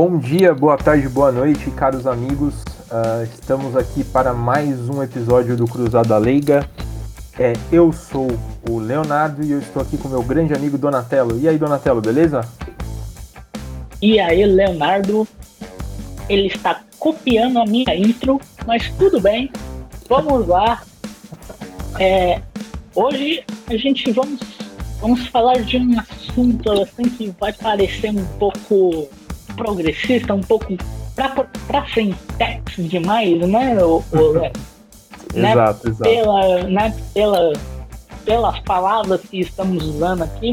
Bom dia, boa tarde, boa noite, caros amigos. Uh, estamos aqui para mais um episódio do Cruzada Leiga. É, eu sou o Leonardo e eu estou aqui com meu grande amigo Donatello. E aí, Donatello, beleza? E aí, Leonardo? Ele está copiando a minha intro, mas tudo bem. Vamos lá. É, hoje a gente vamos, vamos falar de um assunto assim que vai parecer um pouco progressista, um pouco pra, pra frentex demais, né, o, o né? exato, exato. Pela, né, pela, pelas palavras que estamos usando aqui,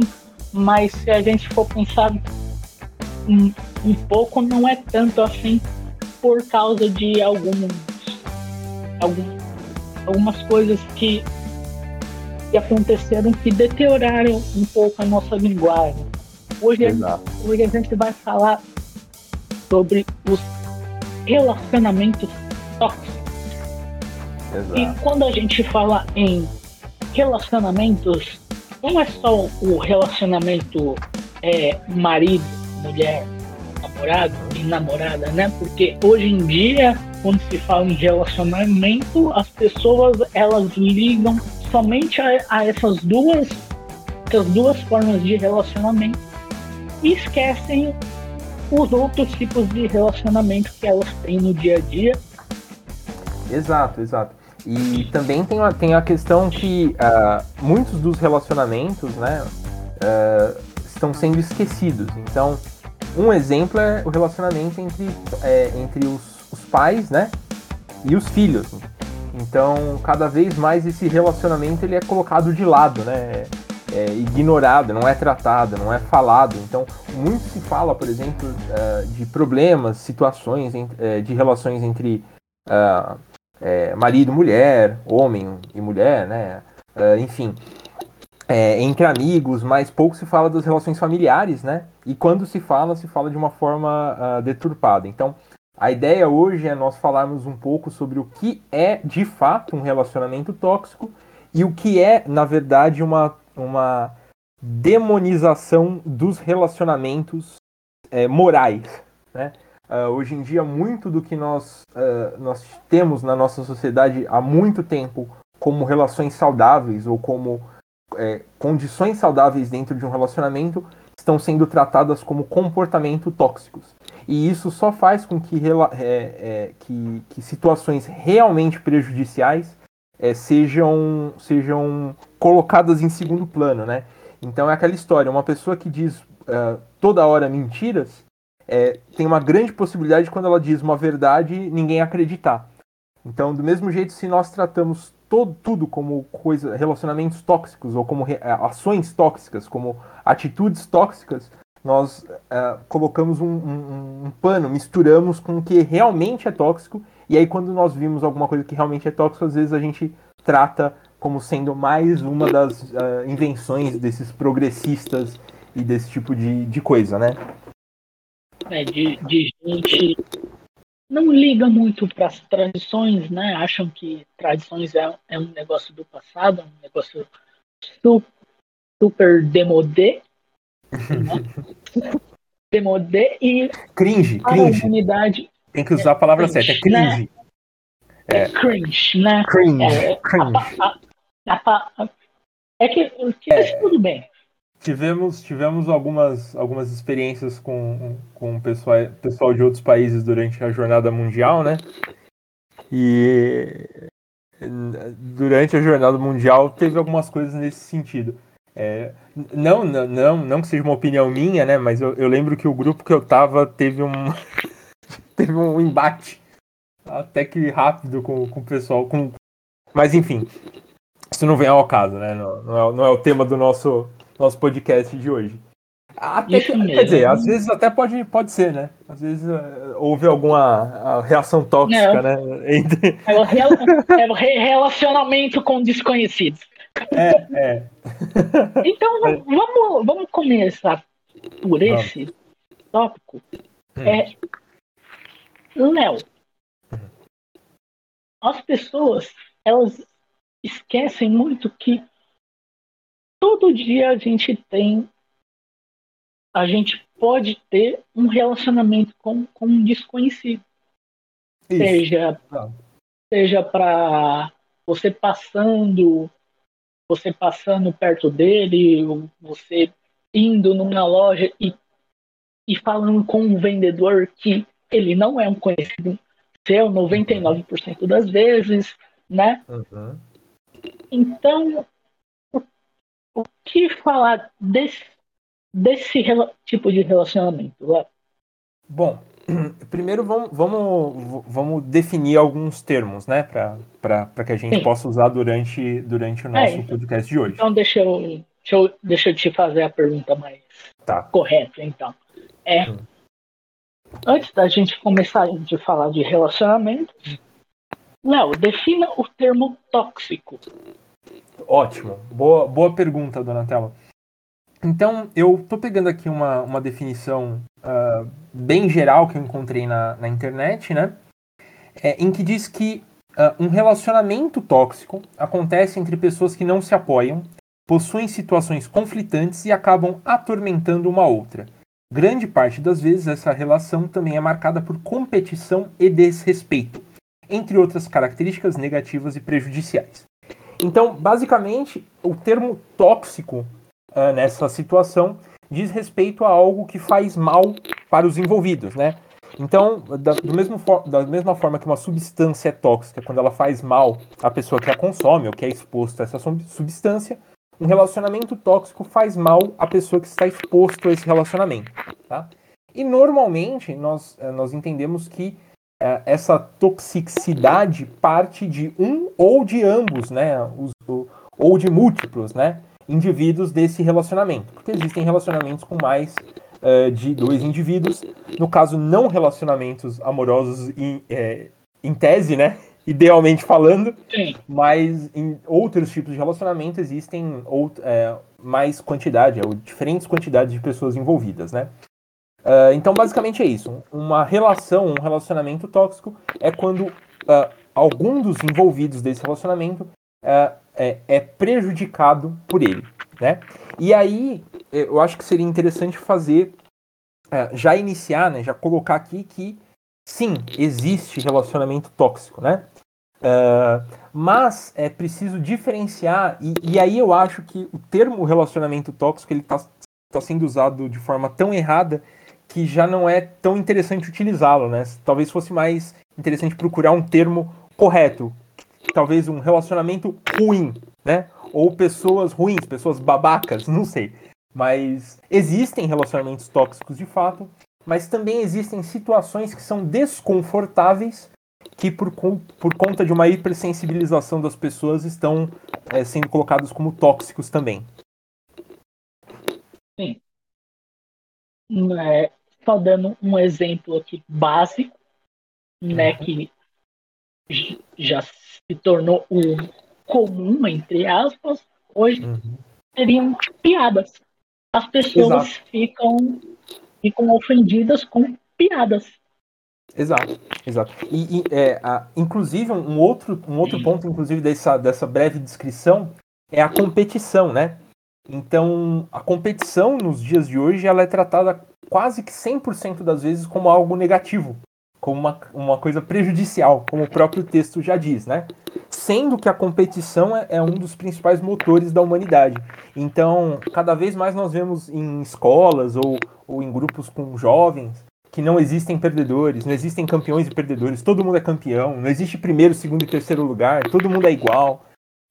mas se a gente for pensar um, um pouco, não é tanto assim por causa de alguns, alguns algumas coisas que, que aconteceram que deterioraram um pouco a nossa linguagem. Hoje, hoje a gente vai falar sobre os relacionamentos tóxicos. Exato. E quando a gente fala em relacionamentos, não é só o relacionamento é, marido, mulher, namorado e namorada, né? Porque hoje em dia, quando se fala em relacionamento, as pessoas elas ligam somente a, a essas duas, essas duas formas de relacionamento e esquecem os outros tipos de relacionamento que elas têm no dia a dia. Exato, exato. E também tem a, tem a questão que uh, muitos dos relacionamentos né, uh, estão sendo esquecidos. Então, um exemplo é o relacionamento entre, é, entre os, os pais né, e os filhos. Então, cada vez mais esse relacionamento ele é colocado de lado, né? É, ignorada, não é tratada, não é falado. Então, muito se fala, por exemplo, uh, de problemas, situações uh, de relações entre uh, marido e mulher, homem e mulher, né? enfim, entre amigos, mas pouco se fala das relações familiares, né? E quando se fala, se fala de uma forma deturpada. Então, a ideia hoje é nós falarmos um pouco sobre o que é de fato um relacionamento tóxico e o que é, na verdade, uma uma demonização dos relacionamentos é, morais. Né? Uh, hoje em dia, muito do que nós, uh, nós temos na nossa sociedade há muito tempo como relações saudáveis ou como é, condições saudáveis dentro de um relacionamento estão sendo tratadas como comportamento tóxicos. E isso só faz com que, é, é, que, que situações realmente prejudiciais é, sejam, sejam colocadas em segundo plano, né? Então é aquela história, uma pessoa que diz uh, toda hora mentiras, é, tem uma grande possibilidade de quando ela diz uma verdade, ninguém acreditar. Então, do mesmo jeito, se nós tratamos todo, tudo como coisa, relacionamentos tóxicos ou como re, ações tóxicas, como atitudes tóxicas, nós uh, colocamos um, um, um, pano, misturamos com o que realmente é tóxico e aí, quando nós vimos alguma coisa que realmente é tóxico, às vezes a gente trata como sendo mais uma das uh, invenções desses progressistas e desse tipo de, de coisa, né? É, de, de gente não liga muito para as tradições, né? Acham que tradições é, é um negócio do passado, um negócio super, super demodé. Né? demodé e cringe, cringe. humanidade tem que usar a palavra certa, é cringe. Né? É, é cringe, né? Cringe, é, cringe. A, a, é que, é, tudo bem. Tivemos, tivemos algumas, algumas experiências com, com pessoal, pessoal de outros países durante a jornada mundial, né? E durante a jornada mundial teve algumas coisas nesse sentido. É, não, não, não, não que seja uma opinião minha, né? Mas eu, eu lembro que o grupo que eu tava teve um, teve um embate até que rápido com, com o pessoal. Com... Mas enfim, isso não vem ao caso, né? Não, não, é, não é o tema do nosso, nosso podcast de hoje. Até que, quer dizer, às vezes até pode, pode ser, né? Às vezes uh, houve alguma reação tóxica, né? Entre... É, o é o relacionamento com desconhecidos. É, é. Então vamos, vamos começar por esse tópico. Hum. É, Léo, as pessoas, elas esquecem muito que todo dia a gente tem, a gente pode ter um relacionamento com, com um desconhecido. Isso. Seja, ah. seja para você passando, você passando perto dele, você indo numa loja e, e falando com um vendedor que ele não é um conhecido seu 99% das vezes, né? Uhum. Então, o, que falar desse, desse tipo de relacionamento? Lá? Bom, primeiro vamos, vamos, vamos definir alguns termos, né? Para que a gente Sim. possa usar durante, durante o nosso é, podcast de hoje. Então, deixa eu, deixa, eu, deixa eu te fazer a pergunta mais tá. correta, então. É. Hum. Antes da gente começar a falar de relacionamento, Léo, defina o termo tóxico. Ótimo. Boa, boa pergunta, Donatella. Então, eu estou pegando aqui uma, uma definição uh, bem geral que eu encontrei na, na internet, né? É, em que diz que uh, um relacionamento tóxico acontece entre pessoas que não se apoiam, possuem situações conflitantes e acabam atormentando uma outra. Grande parte das vezes, essa relação também é marcada por competição e desrespeito, entre outras características negativas e prejudiciais. Então, basicamente, o termo tóxico uh, nessa situação diz respeito a algo que faz mal para os envolvidos, né? Então, da, mesmo da mesma forma que uma substância é tóxica quando ela faz mal à pessoa que a consome ou que é exposto a essa substância, um relacionamento tóxico faz mal à pessoa que está exposto a esse relacionamento. Tá? E normalmente nós, eh, nós entendemos que essa toxicidade parte de um ou de ambos, né? Os, ou de múltiplos, né? Indivíduos desse relacionamento. Porque existem relacionamentos com mais uh, de dois indivíduos. No caso, não relacionamentos amorosos em, é, em tese, né? idealmente falando, Sim. mas em outros tipos de relacionamento existem out, é, mais quantidade, ou diferentes quantidades de pessoas envolvidas, né? Uh, então, basicamente é isso. Uma relação, um relacionamento tóxico é quando uh, algum dos envolvidos desse relacionamento uh, é, é, prejudicado por ele, né? E aí, eu acho que seria interessante fazer, já iniciar, né? Já colocar aqui que sim, existe relacionamento tóxico, né? Mas é preciso diferenciar, e, e, aí eu acho que o termo relacionamento tóxico ele está tá sendo usado de forma tão errada que já não é tão interessante utilizá-lo, né? Talvez fosse mais interessante procurar um termo correto, talvez um relacionamento ruim, né? Ou pessoas ruins, pessoas babacas, não sei. Mas existem relacionamentos tóxicos de fato, mas também existem situações que são desconfortáveis que por, por conta de uma hipersensibilização das pessoas estão é, sendo colocados como tóxicos também. Sim. É, só dando um exemplo aqui básico, né, uhum. que já se tornou o comum, entre aspas, hoje uhum. seriam piadas. As pessoas ficam, ficam ofendidas com piadas. Exato, exato. E, e é, a, inclusive, um outro, um outro ponto, inclusive, dessa, dessa breve descrição é a competição, né? Então, a competição nos dias de hoje ela é tratada quase que 100% das vezes como algo negativo, como uma, uma coisa prejudicial, como o próprio texto já diz, né? Sendo que a competição é, é um dos principais motores da humanidade. Então, cada vez mais nós vemos em escolas ou, ou em grupos com jovens que não existem perdedores, não existem campeões e perdedores, todo mundo é campeão, não existe primeiro, segundo e terceiro lugar, todo mundo é igual.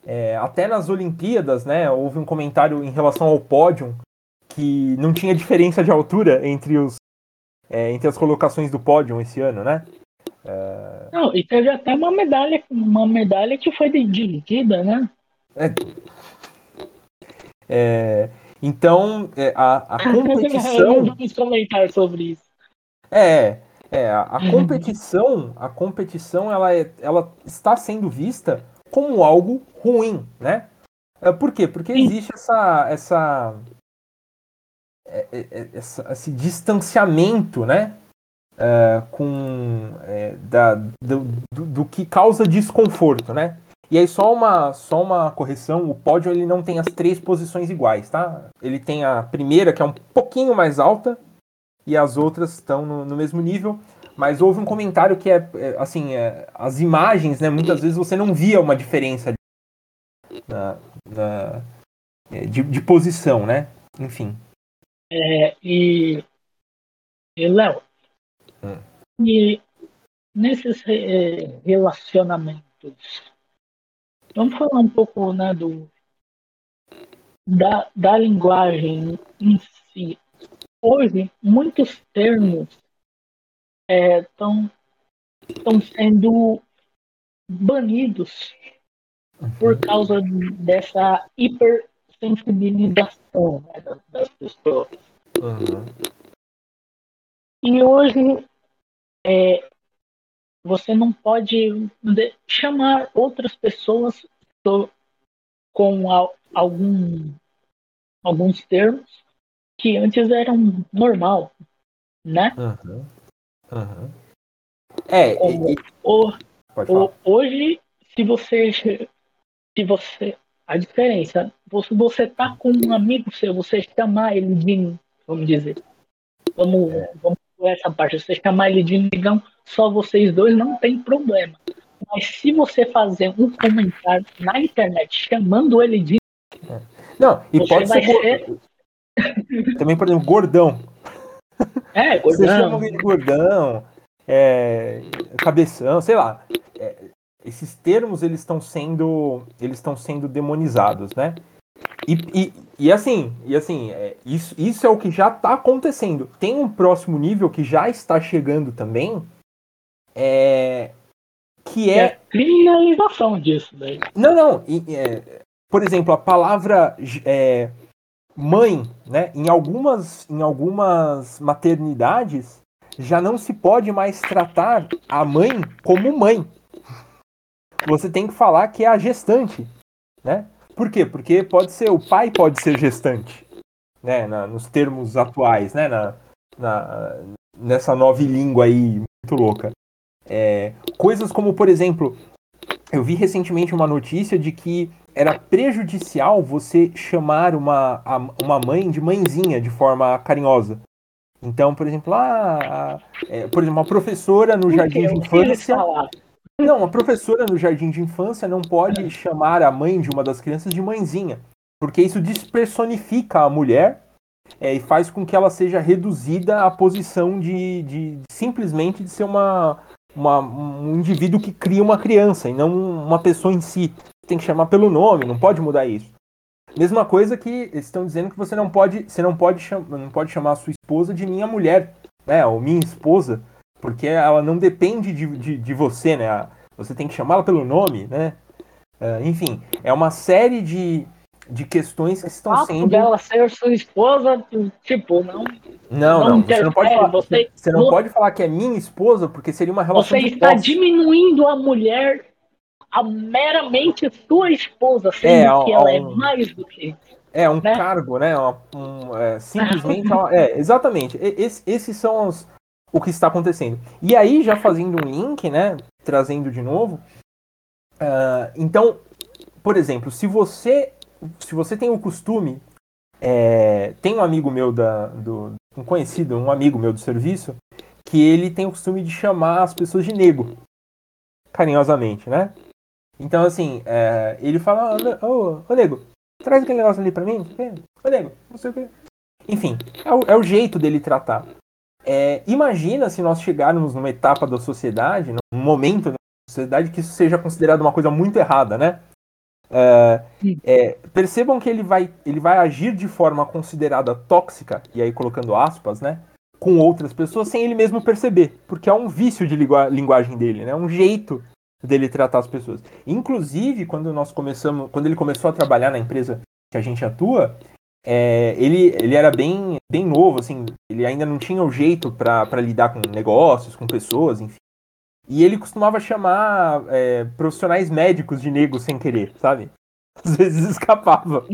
É, até nas Olimpíadas, né, houve um comentário em relação ao pódio que não tinha diferença de altura entre os é, entre as colocações do pódio esse ano, né? É... Não, e teve até uma medalha, uma medalha que foi dividida, né? É, é então, é, a, a competição. Vamos comentar sobre isso. É, é a, a competição, a competição ela, é, ela está sendo vista como algo ruim, né? Por quê? Porque existe essa, essa esse distanciamento, né? É, com é, da, do, do, do, que causa desconforto, né? E aí só uma só uma correção, o pódio ele não tem as três posições iguais, tá? Ele tem a primeira que é um pouquinho mais alta e as outras estão no, no mesmo nível. Mas houve um comentário que é, é assim, é, as imagens, né? Muitas vezes você não via uma diferença na, na é, de, de, posição, né? Enfim. É, e, e Léo, hum. e nesses é, relacionamentos, vamos falar um pouco né, do, da, da linguagem em si. Hoje, muitos termos estão é, sendo banidos por causa dessa hipersensibilização né, das pessoas. Uhum. E hoje é, você não pode chamar outras pessoas com algum, alguns termos que antes eram normal, né? Uhum. Uhum. É, Como, e, o, o, hoje, se você se você a diferença, você, você tá com um amigo seu, você chamar ele de, vamos dizer, vamos, vamos por essa parte, você chamar ele de negão, só vocês dois não tem problema. Mas se você fazer um comentário na internet chamando ele de é. não, e pode ser, ser... também, por exemplo, gordão. É, gordão. Você chama ele de gordão, é, cabeção, sei lá. É, esses termos eles estão sendo eles estão sendo demonizados, né? E, e, e assim, e assim é, isso, isso é o que já está acontecendo. Tem um próximo nível que já está chegando também, é, que é, é criminalização disso daí. Não, não. É, por exemplo, a palavra é, mãe, né? Em algumas, em algumas maternidades já não se pode mais tratar a mãe como mãe você tem que falar que é a gestante, né? Por quê? Porque pode ser o pai pode ser gestante, né? Na, nos termos atuais, né? Na, na, nessa nova língua aí muito louca. É, coisas como, por exemplo, eu vi recentemente uma notícia de que era prejudicial você chamar uma, uma mãe de mãezinha de forma carinhosa. Então, por exemplo, ah, é, por exemplo, uma professora no jardim de infância. Não, a professora no jardim de infância não pode chamar a mãe de uma das crianças de mãezinha, porque isso despersonifica a mulher é, e faz com que ela seja reduzida à posição de, de, de simplesmente de ser uma, uma, um indivíduo que cria uma criança e não uma pessoa em si. Tem que chamar pelo nome, não pode mudar isso. Mesma coisa que estão dizendo que você não pode, você não pode, não pode chamar a sua esposa de minha mulher, né, ou minha esposa, porque ela não depende de, de, de você, né? Você tem que chamá-la pelo nome, né? Uh, enfim, é uma série de, de questões que estão ah, sendo. dela ser sua esposa, tipo, não. Não, não, não você não pode falar. Você, você não pode falar que é minha esposa, porque seria uma relação. Você está diminuindo a mulher a meramente sua esposa, sendo é, que ela é mais do que. É, um né? cargo, né? Um, é, simplesmente. é, exatamente. Esse, esses são os, o que está acontecendo. E aí, já fazendo um link, né, trazendo de novo, uh, então, por exemplo, se você se você tem o costume, é, tem um amigo meu da, do um conhecido, um amigo meu do serviço, que ele tem o costume de chamar as pessoas de nego, carinhosamente, né? Então, assim, é, ele fala, ô, ô, ô, nego, traz aquele negócio ali pra mim, ô, nego, não sei o quê. Enfim, é o, é o jeito dele tratar. É, imagina se nós chegarmos numa etapa da sociedade, num momento da sociedade que isso seja considerado uma coisa muito errada, né? É, é, percebam que ele vai, ele vai agir de forma considerada tóxica, e aí colocando aspas, né? Com outras pessoas sem ele mesmo perceber, porque é um vício de linguagem dele, né? Um jeito dele tratar as pessoas. Inclusive, quando nós começamos, quando ele começou a trabalhar na empresa que a gente atua, é, ele, ele era bem, bem novo, assim, ele ainda não tinha o jeito para lidar com negócios, com pessoas, enfim. E ele costumava chamar é, profissionais médicos de negros sem querer, sabe? Às vezes escapava.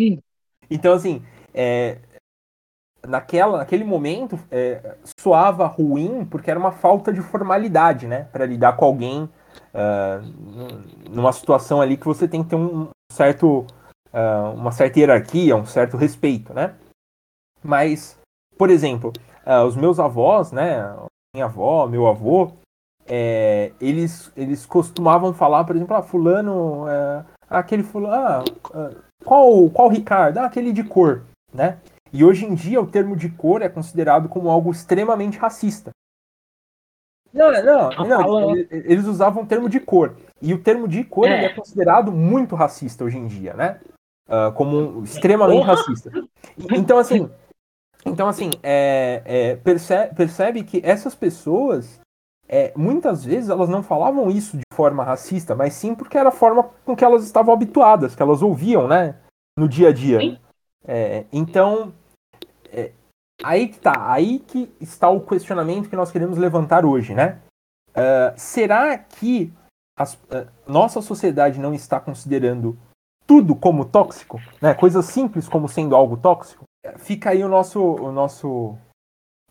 Então, assim, é, naquela, naquele momento é, soava ruim porque era uma falta de formalidade, né? Para lidar com alguém uh, numa situação ali que você tem que ter um certo uh, uma certa hierarquia, um certo respeito, né? Mas, por exemplo, uh, os meus avós, né, minha avó, meu avô, é, eles, eles costumavam falar, por exemplo, ah, fulano, é, aquele fulano, ah, ah, qual, qual Ricardo? Ah, aquele de cor, né? E hoje em dia o termo de cor é considerado como algo extremamente racista. Não, não, não, eles usavam o termo de cor. E o termo de cor é, é considerado muito racista hoje em dia, né? Uh, como extremamente racista. Então, assim, então, assim é, é, percebe, percebe que essas pessoas, é, muitas vezes, elas não falavam isso de forma racista, mas sim porque era a forma com que elas estavam habituadas, que elas ouviam, né? No dia a dia. É, então, é, aí que tá, aí que está o questionamento que nós queremos levantar hoje, né? Uh, será que as, uh, nossa sociedade não está considerando tudo como tóxico, né? Coisas simples como sendo algo tóxico? Fica aí o nosso, o nosso,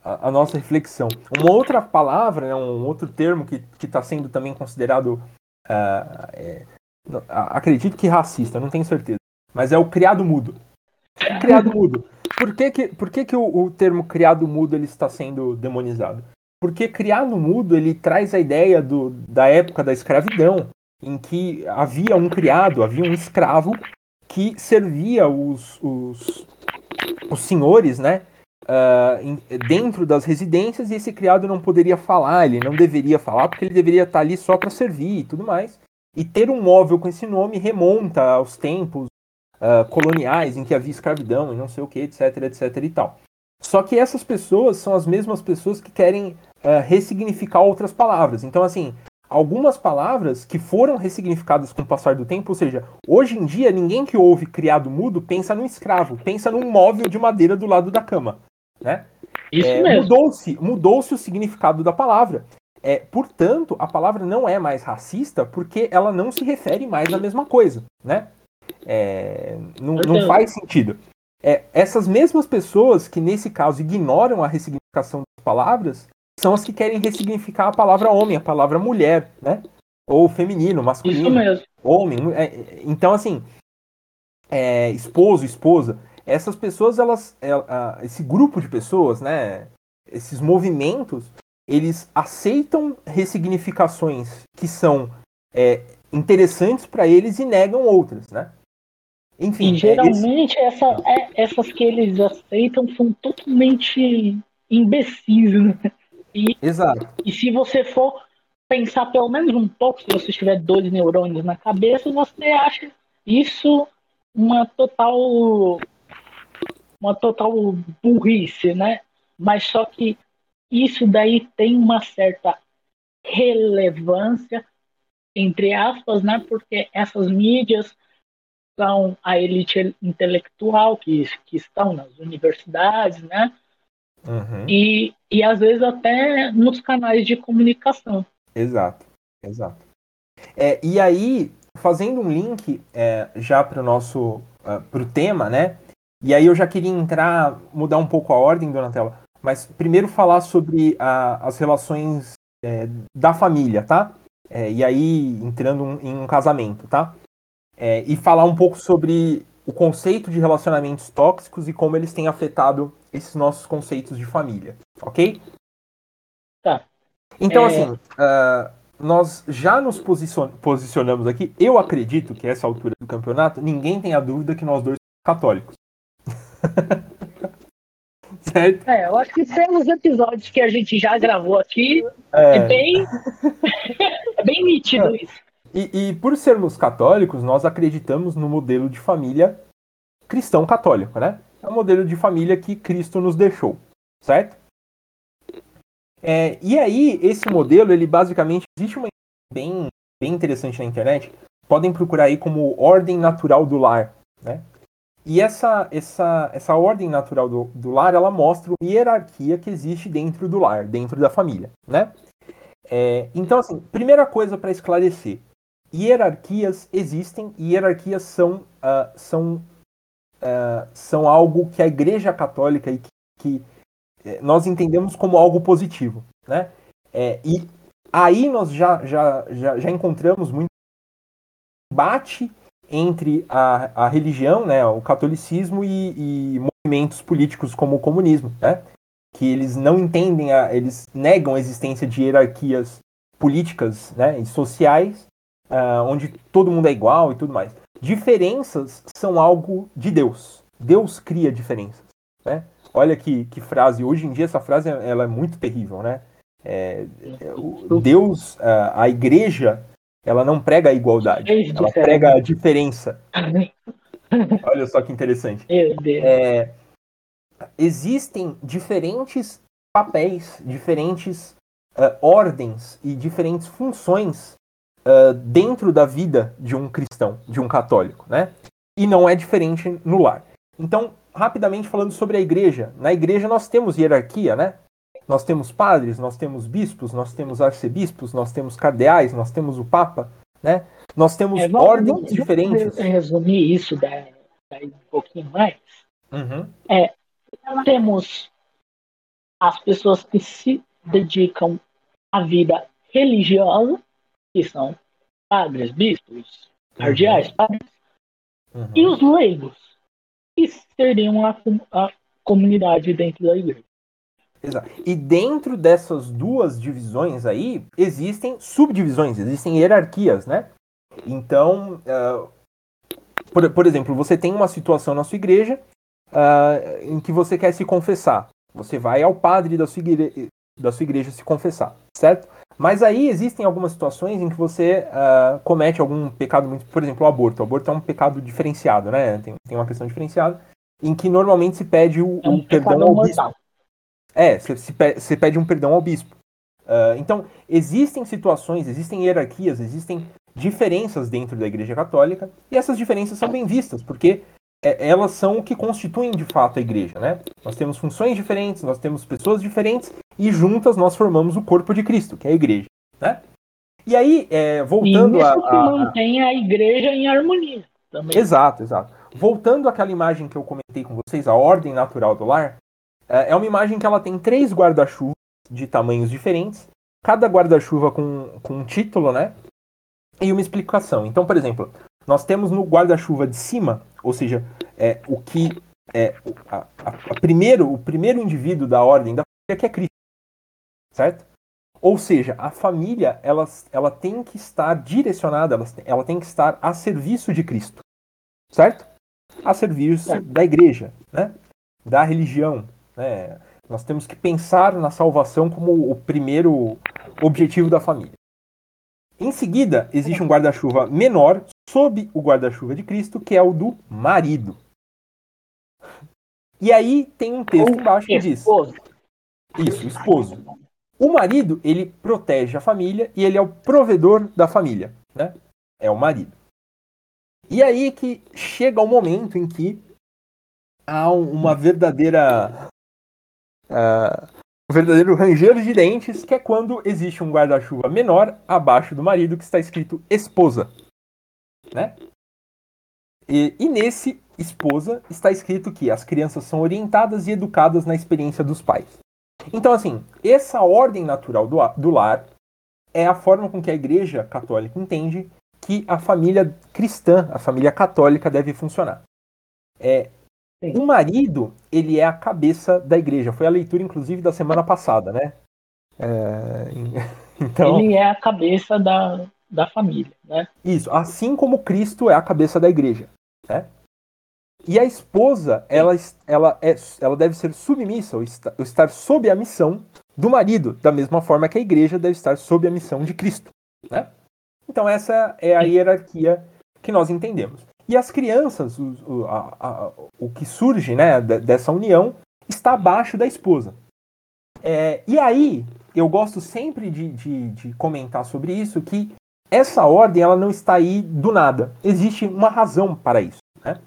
a, a nossa reflexão. Uma outra palavra, né, um outro termo que está sendo também considerado, uh, é, acredito que racista, não tenho certeza, mas é o criado mudo. Criado mudo. Por que, que, por que, que o, o termo criado mudo ele está sendo demonizado? Porque criado mudo ele traz a ideia do, da época da escravidão, em que havia um criado, havia um escravo que servia os, os, os senhores, né? Uh, dentro das residências e esse criado não poderia falar, ele não deveria falar porque ele deveria estar ali só para servir e tudo mais. E ter um móvel com esse nome remonta aos tempos uh, coloniais em que havia escravidão e não sei o que, etc, etc e tal. Só que essas pessoas são as mesmas pessoas que querem uh, ressignificar outras palavras. Então, assim, algumas palavras que foram ressignificadas com o passar do tempo, ou seja, hoje em dia ninguém que ouve criado mudo pensa num escravo, pensa num móvel de madeira do lado da cama, né? Isso é, mesmo. Mudou-se, mudou-se o significado da palavra. É, portanto, a palavra não é mais racista porque ela não se refere mais à mesma coisa, né? É, não, não, faz sentido. É, essas mesmas pessoas que nesse caso ignoram a ressignificação das palavras são as que querem ressignificar a palavra homem, a palavra mulher, né? Ou feminino, masculino. Isso mesmo. Homem. É, então, assim, é, esposo, esposa. Essas pessoas, elas. É, esse grupo de pessoas, né? Esses movimentos, eles aceitam ressignificações que são é, interessantes para eles e negam outras, né? Enfim. E é, geralmente esse... essa, é, essas que eles aceitam são totalmente imbecis, né? E, Exato. E se você for pensar pelo menos um pouco, se você tiver dois neurônios na cabeça, você acha isso uma total uma total burrice, né? Mas só que isso daí tem uma certa relevância entre aspas, né? Porque essas mídias são a elite intelectual que, que estão nas universidades, né? Uhum. E, e às vezes até nos canais de comunicação. Exato, exato. É, e aí, fazendo um link é, já para o nosso uh, pro tema, né? E aí eu já queria entrar, mudar um pouco a ordem, Donatella, mas primeiro falar sobre uh, as relações é, da família, tá? É, e aí entrando em um casamento, tá? É, e falar um pouco sobre o conceito de relacionamentos tóxicos e como eles têm afetado esses nossos conceitos de família, ok? Tá. Então, é... assim, uh, nós já nos posicion posicionamos aqui. Eu acredito que essa altura do campeonato, ninguém tem a dúvida que nós dois somos católicos. certo? É, eu acho que pelos episódios que a gente já gravou aqui, é, é bem, é bem nítido isso. E, e por sermos católicos, nós acreditamos no modelo de família cristão católico, né? É o modelo de família que Cristo nos deixou, certo? É, e aí, esse modelo, ele basicamente, existe uma bem, bem interessante na internet, podem procurar aí como ordem natural do lar, né? E essa, essa, essa ordem natural do, do lar, ela mostra a hierarquia que existe dentro do lar, dentro da família, né? É, então, assim, primeira coisa para esclarecer, hierarquias existem e hierarquias são, uh, são, uh, são algo que a Igreja Católica e que, que eh, nós entendemos como algo positivo. Né? É, e aí nós já, já, já, já encontramos muito debate entre a, a religião, né, o catolicismo e, e movimentos políticos como o comunismo, né? que eles não entendem, a, eles negam a existência de hierarquias políticas né, e sociais, uh, onde todo mundo é igual e tudo mais. Diferenças são algo de Deus. Deus cria diferenças. Né? Olha que, que frase, hoje em dia essa frase ela é muito terrível, né? É, Deus, a, a igreja, ela não prega a igualdade, ela prega a diferença. Olha só que interessante. É, existem diferentes papéis, diferentes uh, ordens e diferentes funções uh, dentro da vida de um cristão, de um católico, né? E não é diferente no lar. Então, rapidamente falando sobre a igreja, na igreja nós temos hierarquia, né? Nós temos padres, nós temos bispos, nós temos arcebispos, nós temos cardeais, nós temos o papa, né? Nós temos é, vamos, ordens vamos, diferentes. Vamos resumir isso daí, daí um pouquinho mais. Uhum. É, temos as pessoas que se dedicam à vida religiosa, que são padres, bispos, cardeais, uhum. padres, uhum. e os leigos, que seriam a, a comunidade dentro da igreja. Exato. E dentro dessas duas divisões aí, existem subdivisões, existem hierarquias, né? Então, uh, por, por exemplo, você tem uma situação na sua igreja uh, em que você quer se confessar. Você vai ao padre da sua, igreja, da sua igreja se confessar, certo? Mas aí existem algumas situações em que você uh, comete algum pecado muito. Por exemplo, o aborto. O aborto é um pecado diferenciado, né? Tem, tem uma questão diferenciada, em que normalmente se pede o, é um o perdão ao bispo. É, você, se pede, um perdão ao bispo. Uh, então, existem situações, existem hierarquias, existem diferenças dentro da Igreja Católica, e essas diferenças são bem vistas, porque é, elas são o que constituem de fato a igreja, né? Nós temos funções diferentes, nós temos pessoas diferentes e juntas nós formamos o corpo de Cristo, que é a igreja, né? E aí, é, voltando e isso a, a, que mantém a igreja em harmonia também. Exato, exato. Voltando àquela imagem que eu comentei com vocês, a ordem natural do lar, é, é uma imagem que ela tem três guarda-chuvas de tamanhos diferentes, cada guarda-chuva com, com um título, né? E uma explicação. Então, por exemplo, nós temos no guarda-chuva de cima, ou seja, é, o que é a, a, a, primeiro, o primeiro indivíduo da ordem da família que é Cristo, certo? Ou seja, a família ela, ela tem que estar direcionada, ela, ela tem que estar a serviço de Cristo, certo? A serviço é. da igreja, né? Da religião, né? Nós temos que pensar na salvação como o primeiro objetivo da família. Em seguida, existe um guarda-chuva menor sob o guarda-chuva de Cristo, que é o do marido. E aí tem um texto embaixo que diz: Isso, esposo. O marido, ele protege a família e ele é o provedor da família, né? É o marido. E aí que chega o momento em que há uma verdadeira uh, o verdadeiro ranger de dentes, que é quando existe um guarda-chuva menor abaixo do marido que está escrito esposa. Né? E, e, nesse esposa está escrito que as crianças são orientadas e educadas na experiência dos pais. Então, assim, essa ordem natural do, do lar é a forma com que a Igreja Católica entende que a família cristã, a família católica deve funcionar. É, Sim. O marido, ele é a cabeça da igreja. Foi a leitura, inclusive, da semana passada, né? É... Então... Ele é a cabeça da, da família, né? Isso, assim como Cristo é a cabeça da igreja, né? E a esposa, ela, ela, é, ela deve ser submissa, ou estar, sob a missão do marido, da mesma forma que a igreja deve estar sob a missão de Cristo, né? Então essa é a hierarquia que nós entendemos. E as crianças, o, o, a, a, o que surge né, dessa união, está abaixo da esposa. É, e aí, eu gosto sempre de, de, de, comentar sobre isso, que essa ordem ela não está aí do nada. Existe uma razão para isso. Né?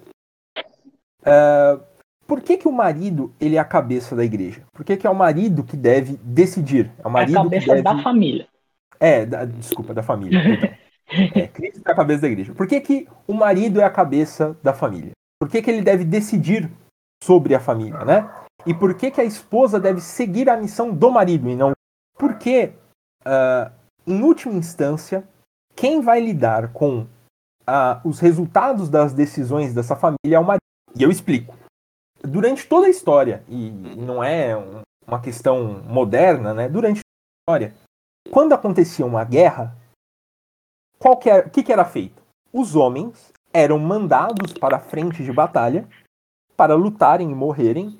É, por que, que o marido ele é a cabeça da igreja? Por que, que é o marido que deve decidir? É o marido é a cabeça deve... da família. É, da, desculpa, da família. É, Cristo é a cabeça da igreja. Por que, que o marido é a cabeça da família? Por que, que ele deve decidir sobre a família, né? E por que, que a esposa deve seguir a missão do marido e não. Porque, uh, em última instância, quem vai lidar com uh, os resultados das decisões dessa família é o marido. E eu explico. Durante toda a história, e não é um, uma questão moderna, né? Durante a história, quando acontecia uma guerra, qual que era, o que, que era feito? Os homens eram mandados para a frente de batalha para lutarem e morrerem,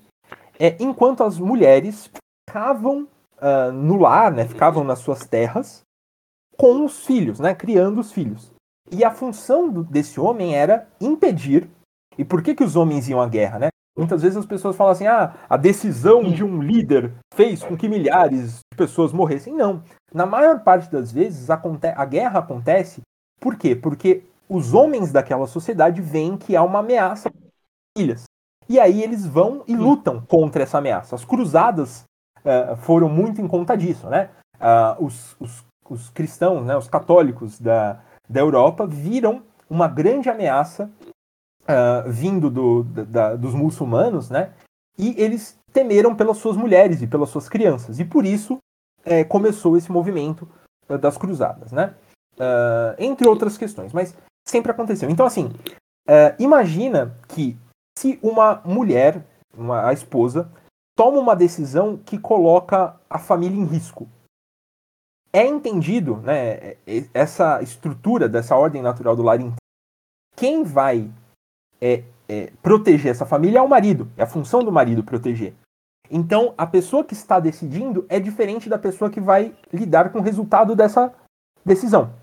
é, enquanto as mulheres ficavam uh, no lar, né, ficavam nas suas terras com os filhos, né, criando os filhos. E a função do, desse homem era impedir. E por que, que os homens iam à guerra, né? Muitas vezes as pessoas falam assim: ah, a decisão de um líder fez com que milhares de pessoas morressem. Não. Na maior parte das vezes, a guerra acontece por quê? Porque os homens daquela sociedade veem que há uma ameaça para ilhas. E aí eles vão e lutam contra essa ameaça. As cruzadas uh, foram muito em conta disso, né? Uh, os, os, os, cristãos, né, os católicos da, da Europa viram uma grande ameaça uh, vindo do, da, dos muçulmanos, né? E eles temeram pelas suas mulheres e pelas suas crianças. E por isso é, começou esse movimento das cruzadas, né? entre outras questões. Mas sempre aconteceu. Então, assim, uh, imagina que se uma mulher, uma, a esposa, toma uma decisão que coloca a família em risco. É entendido, né, essa estrutura dessa ordem natural do lar quem vai é, é, proteger essa família é o marido, é a função do marido proteger. Então, a pessoa que está decidindo é diferente da pessoa que vai lidar com o resultado dessa decisão.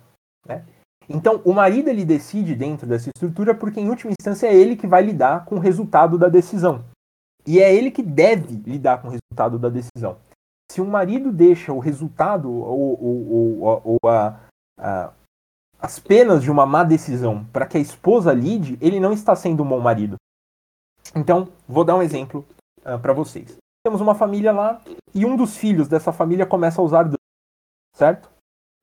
Né? Então, o marido ele decide dentro dessa estrutura porque, em última instância, é ele que vai lidar com o resultado da decisão. E é ele que deve lidar com o resultado da decisão. Se um marido deixa o resultado ou, ou, ou, ou a, a, as penas de uma má decisão para que a esposa lide, ele não está sendo um bom marido. Então, vou dar um exemplo uh, ah, para vocês. Temos uma família lá e um dos filhos dessa família começa a usar drogas, certo?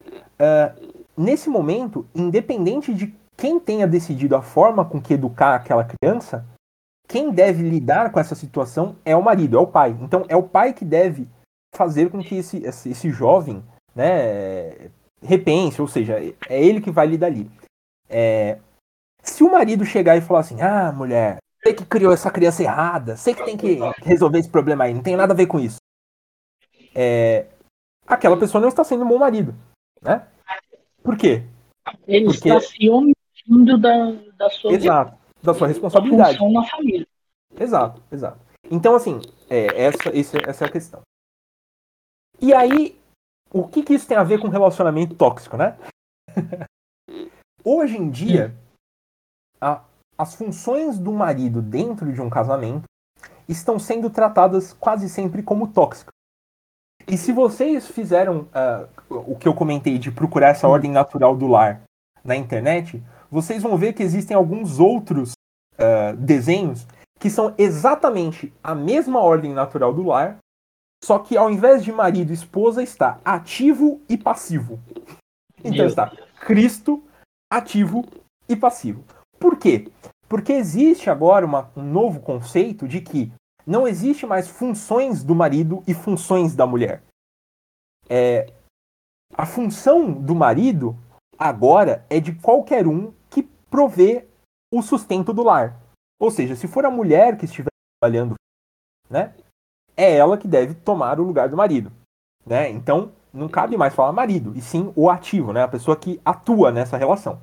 Uh, nesse momento, independente de quem tenha decidido a forma com que educar aquela criança, quem deve lidar com essa situação é o marido, é o pai. Então é o pai que deve fazer com que esse, esse, esse jovem né, repense, ou seja, é ele que vai lidar ali. É, se o marido chegar e falar assim, ah, mulher, você que criou essa criança errada, sei que tem que resolver esse problema aí, não tem nada a ver com isso. É, aquela pessoa não está sendo um bom marido, né? Por quê? Ele Porque... está se omitindo da, da sua Exato, da sua responsabilidade. na família. Exato, exato. Então, assim, é, essa, essa é a questão. E aí, o que, que isso tem a ver com relacionamento tóxico, né? Hoje em dia, a, as funções do marido dentro de um casamento estão sendo tratadas quase sempre como tóxicas. E se vocês fizeram uh, o que eu comentei de procurar essa ordem natural do lar na internet, vocês vão ver que existem alguns outros uh, desenhos que são exatamente a mesma ordem natural do lar, só que ao invés de marido e esposa está ativo e passivo. Então está Cristo, ativo e passivo. Por quê? Porque existe agora uma, um novo conceito de que não existe mais funções do marido e funções da mulher. É, a função do marido agora é de qualquer um que provê o sustento do lar. Ou seja, se for a mulher que estiver trabalhando, né, é ela que deve tomar o lugar do marido, né? Então, não cabe mais falar marido, e sim o ativo, né, a pessoa que atua nessa relação.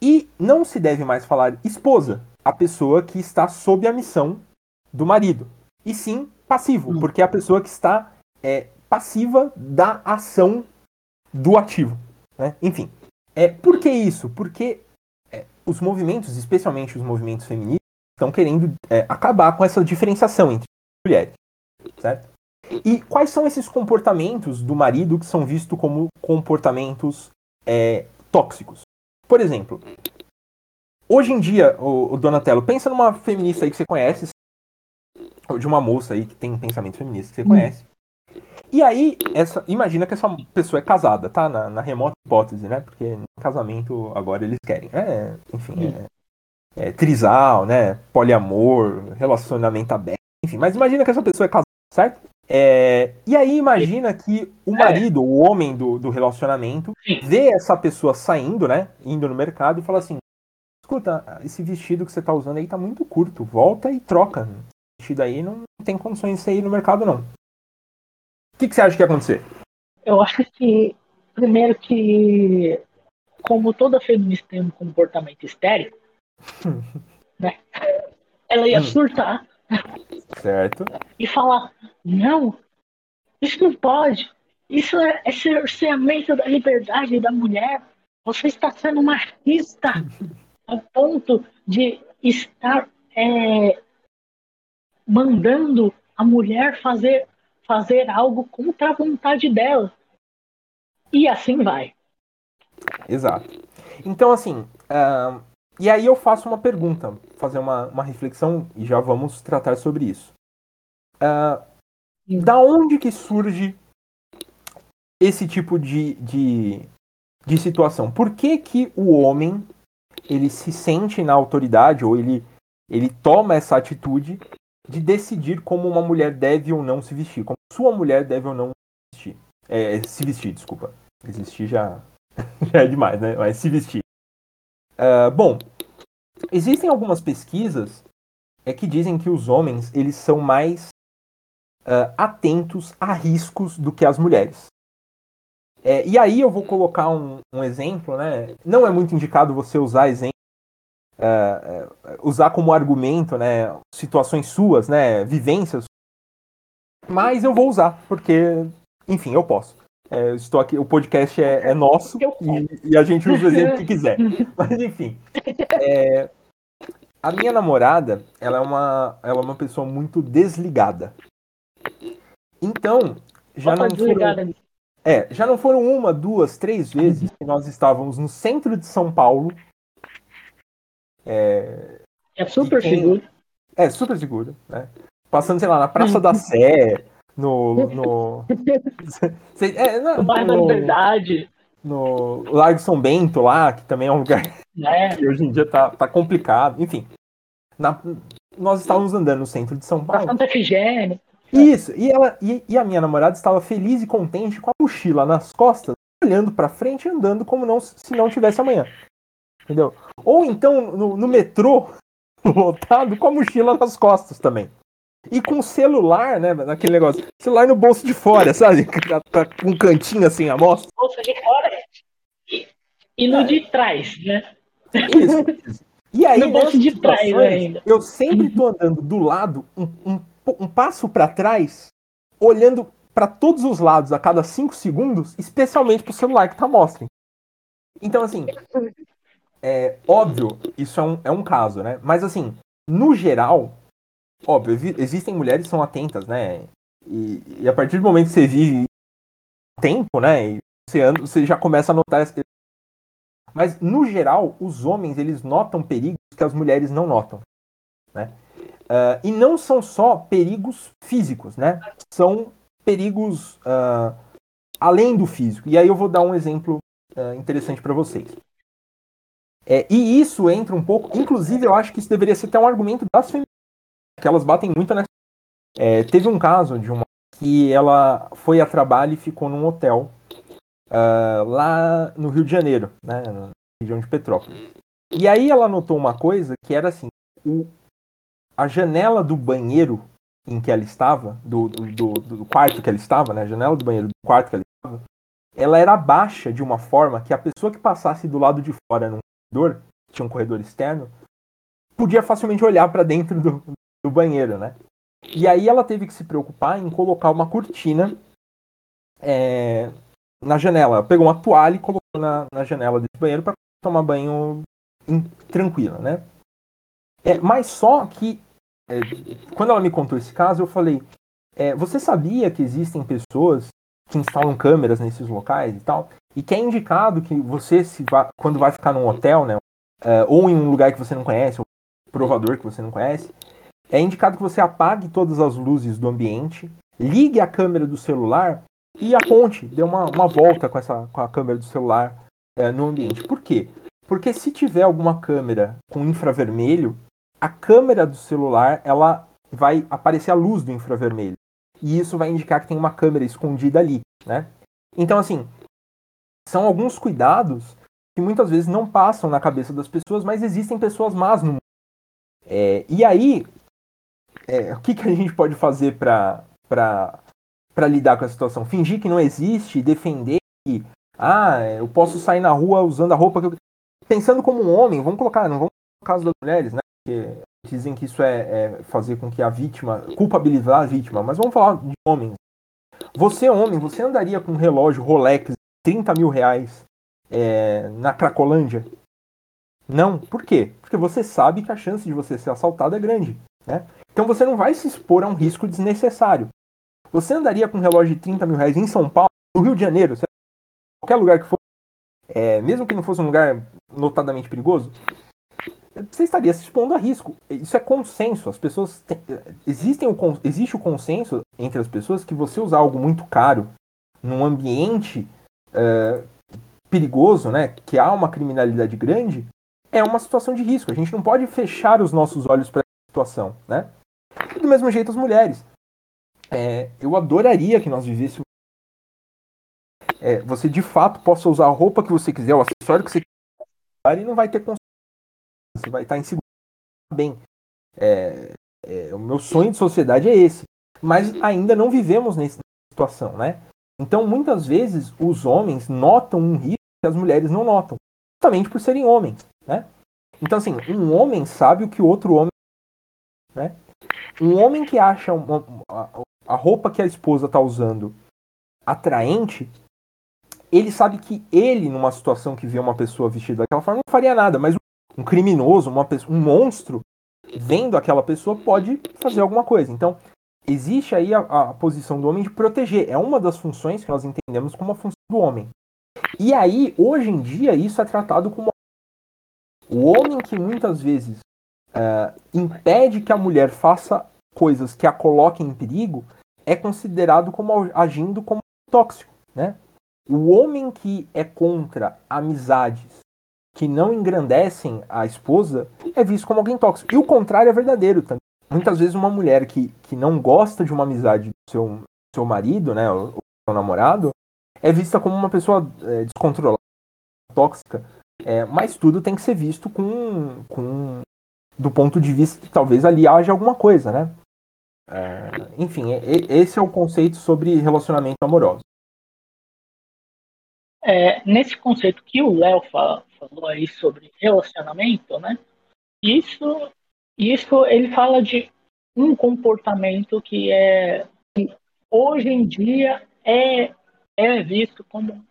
E não se deve mais falar esposa, a pessoa que está sob a missão do marido. E sim passivo, hum. porque é a pessoa que está é, passiva da ação do ativo. Né? Enfim, é, por que isso? Porque é, os movimentos, especialmente os movimentos feministas, estão querendo é, acabar com essa diferenciação entre mulheres. Certo? E quais são esses comportamentos do marido que são vistos como comportamentos é, tóxicos? Por exemplo, hoje em dia, o, o Donatello, pensa numa feminista aí que você conhece, de uma moça aí que tem um pensamento feminista que você conhece. E aí, essa, imagina que essa pessoa é casada, tá? Na, na remota hipótese, né? Porque no casamento agora eles querem. É, enfim, é, é trisal, né? Poliamor, relacionamento aberto, enfim. Mas imagina que essa pessoa é casada, certo? É, e aí imagina que o é. marido, o homem do, do relacionamento, vê essa pessoa saindo, né? Indo no mercado e fala assim: escuta, esse vestido que você tá usando aí tá muito curto, volta e troca vestido aí não tem condições de sair no mercado, não. O que, que você acha que ia acontecer? Eu acho que, primeiro que, como toda feminista tem um comportamento histérico, né? Ela ia Hum. surtar Certo. e falar, não, isso não pode. Isso é, é cerceamento da liberdade da mulher. Você está sendo machista a ponto de estar é, mandando a mulher fazer, fazer algo contra a vontade dela. E assim vai. Exato. Então, assim, ah, e aí eu faço uma pergunta, fazer uma, uma reflexão e já vamos tratar sobre isso. Ah, da onde que surge esse tipo de, de, de situação? Por que, que o homem ele se sente na autoridade ou ele, ele toma essa atitude de decidir como uma mulher deve ou não se vestir, como sua mulher deve ou não vestir, é, se vestir, desculpa. Existir já, já é demais, né? Mas se vestir. Ah, bom, existem algumas pesquisas é que dizem que os homens eles são mais ah, atentos a riscos do que as mulheres. É, e aí eu vou colocar um, um exemplo, né? Não é muito indicado você usar exemplo, ah, usar como argumento, né? Situações suas, né? Vivências. Mas eu vou usar, porque, enfim, eu posso. É, estou aqui, o podcast é, é nosso e, e a gente usa o exemplo que quiser. Mas enfim. é, a minha namorada, ela é uma, ela é uma pessoa muito desligada. Então, já Bota não desligada foram, é, já não foram uma, duas, três vezes que nós estávamos no centro de São Paulo. É, É super seguro. é super seguro, né? Passando, sei lá, na Praça da Sé, no. no é, na- No bairro da no, Liberdade, no Largo São Bento lá, que também é um lugar né? que hoje em dia tá, tá complicado. Enfim, na- nós estávamos andando no centro de São Paulo. Santa Efigênia. Isso, e, ela, e, e a minha namorada estava feliz e contente com a mochila nas costas, olhando pra frente e andando como não, se não tivesse amanhã. Entendeu? Ou então no, no metrô, lotado, com a mochila nas costas também. E com o celular, né, naquele negócio, celular no bolso de fora, sabe? Com um cantinho assim, a mostra. Bolsa de fora e, e no de trás, né? Isso. isso. E aí, No bolso de trás ainda. eu sempre tô andando do lado, um, um, um passo para trás, olhando para todos os lados a cada cinco segundos, especialmente pro celular que tá à mostra. Então, assim, é óbvio, isso é um, é um caso, né? Mas, assim, no geral, óbvio, exi- existem mulheres que são atentas, né? E, e a partir do momento que você vive tempo, né? E você, anda, você já começa a notar esse, mas, no geral, os homens, eles notam perigos que as mulheres não notam. Né? Ah, e não são só perigos físicos, né? São perigos ah, além do físico. E aí eu vou dar um exemplo ah, interessante para vocês. É, e isso entra um pouco... Inclusive, eu acho que isso deveria ser até um argumento das feministas, que elas batem muito nessa... É, teve um caso de uma que ela foi a trabalho e ficou num hotel ah, lá no Rio de Janeiro, né, na região de Petrópolis. E aí ela notou uma coisa que era assim, o, a janela do banheiro em que ela estava, do, do, do- do quarto que ela estava, né, a janela do banheiro do quarto que ela estava, ela era baixa de uma forma que a pessoa que passasse do lado de fora num corredor, tinha um corredor externo, podia facilmente olhar para dentro do, do banheiro, né? E aí ela teve que se preocupar em colocar uma cortina é, na janela. Ela pegou uma toalha e colocou na, na janela desse banheiro para tomar banho em- tranquila, né? É, mas só que é, quando ela me contou esse caso, eu falei: é, você sabia que existem pessoas que instalam câmeras nesses locais e tal? E que é indicado que você, se vá, quando vai ficar num hotel, né? é, ou em um lugar que você não conhece, ou um provador que você não conhece, é indicado que você apague todas as luzes do ambiente, ligue a câmera do celular e aponte, dê uma, uma volta com, essa, com a câmera do celular é, no ambiente. Por quê? Porque se tiver alguma câmera com infravermelho, a câmera do celular ela vai aparecer a luz do infravermelho. E isso vai indicar que tem uma câmera escondida ali, né? Então, assim, são alguns cuidados que muitas vezes não passam na cabeça das pessoas, mas existem pessoas más no mundo. É, e aí, é, o que, que a gente pode fazer para lidar com a situação? Fingir que não existe, defender que, ah, eu posso sair na rua usando a roupa que eu. Pensando como um homem, vamos colocar, não vamos no caso das mulheres, né? Porque dizem que isso é, é fazer com que a vítima, culpabilizar a vítima, mas vamos falar de homens. Você, homem, você andaria com um relógio Rolex 30 mil reais é, na Cracolândia? Não. Por quê? Porque você sabe que a chance de você ser assaltado é grande. Né? Então você não vai se expor a um risco desnecessário. Você andaria com um relógio de 30 mil reais em São Paulo, no Rio de Janeiro, qualquer lugar que for, é, mesmo que não fosse um lugar notadamente perigoso, você estaria se expondo a risco. Isso é consenso. As pessoas têm, existem o, existe o consenso entre as pessoas que você usar algo muito caro num ambiente é, perigoso, né, que há uma criminalidade grande, é uma situação de risco. A gente não pode fechar os nossos olhos para essa situação, né? Do mesmo jeito as mulheres. É, eu adoraria que nós vivêssemos. É, você de fato possa usar a roupa que você quiser, o acessório que você quiser, e não vai ter você vai estar inseguro bem. É, é, o meu sonho de sociedade é esse. Mas ainda não vivemos nessa situação, né? Então, muitas vezes, os homens notam um risco que as mulheres não notam, justamente por serem homens, né? Então, assim, um homem sabe o que outro homem, né? Um homem que acha uma, a roupa que a esposa está usando atraente, ele sabe que ele, numa situação que vê uma pessoa vestida daquela forma, não faria nada, mas um criminoso, uma pessoa, um monstro, vendo aquela pessoa, pode fazer alguma coisa. Então, existe aí a, a, posição do homem de proteger. É uma das funções que nós entendemos como a função do homem. E aí, hoje em dia, isso é tratado como o homem que muitas vezes é, impede que a mulher faça coisas que a coloquem em perigo é considerado como agindo como tóxico, né? O homem que é contra amizades que não engrandecem a esposa é visto como alguém tóxico. E o contrário é verdadeiro também. Muitas vezes uma mulher que, que não gosta de uma amizade do seu, seu marido, né, o, o seu namorado, é vista como uma pessoa é, descontrolada, tóxica. É, mas tudo tem que ser visto com, com do ponto de vista que talvez ali haja alguma coisa, né? É, enfim, esse é o conceito sobre relacionamento amoroso. É, nesse conceito que o Léo fala, falou aí sobre relacionamento, né? Isso, isso ele fala de um comportamento que é que hoje em dia é, é visto como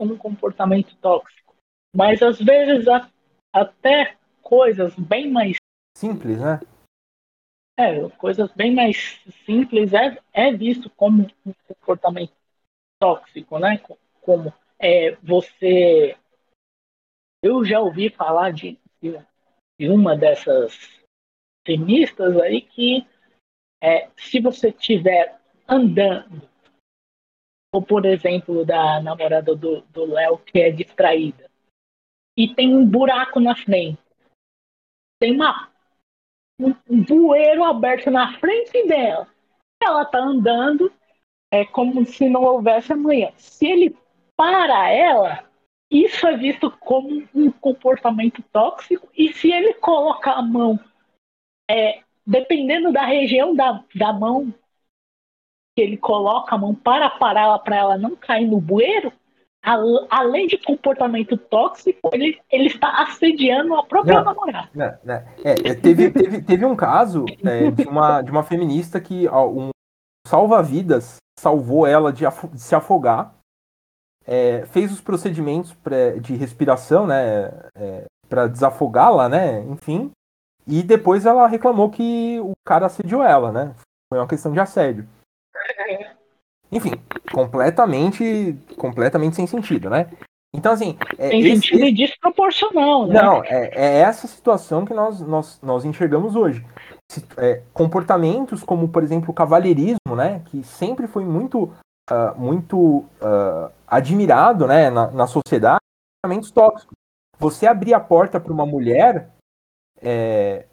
um comportamento tóxico, mas às vezes a, até coisas bem mais simples, né? É, coisas bem mais simples é, é visto como um comportamento tóxico, né? Como é, você. Eu já ouvi falar de, de uma dessas feministas aí que é, se você estiver andando, ou por exemplo, da namorada do Léo, que é distraída, e tem um buraco na frente, tem uma, um, bueiro aberto na frente dela, ela tá andando é como se não houvesse amanhã. Se ele para ela, isso é visto como um comportamento tóxico, e se ele colocar a mão, é, dependendo da região da, da mão, que ele coloca a mão para parar para ela não cair no bueiro, a, além de comportamento tóxico, ele, ele está assediando a própria não, namorada. Não, não. É, é, teve, teve, teve um caso é, de, uma, de uma feminista que ó, um salva-vidas salvou ela de, de se afogar é, fez os procedimentos de respiração, né, é, para desafogá-la, né, enfim, e depois ela reclamou que o cara assediou ela, né, foi uma questão de assédio. Enfim, completamente, completamente sem sentido, né? Então, assim. É, sem esse, sentido esse... desproporcional, né? Não, é, é, essa situação que nós, nós, nós enxergamos hoje. É, comportamentos como, por exemplo, o cavalheirismo, né? Que sempre foi muito uh, muito uh, admirado né, na, na sociedade, comportamentos tóxicos. Você abrir a porta para uma mulher, é,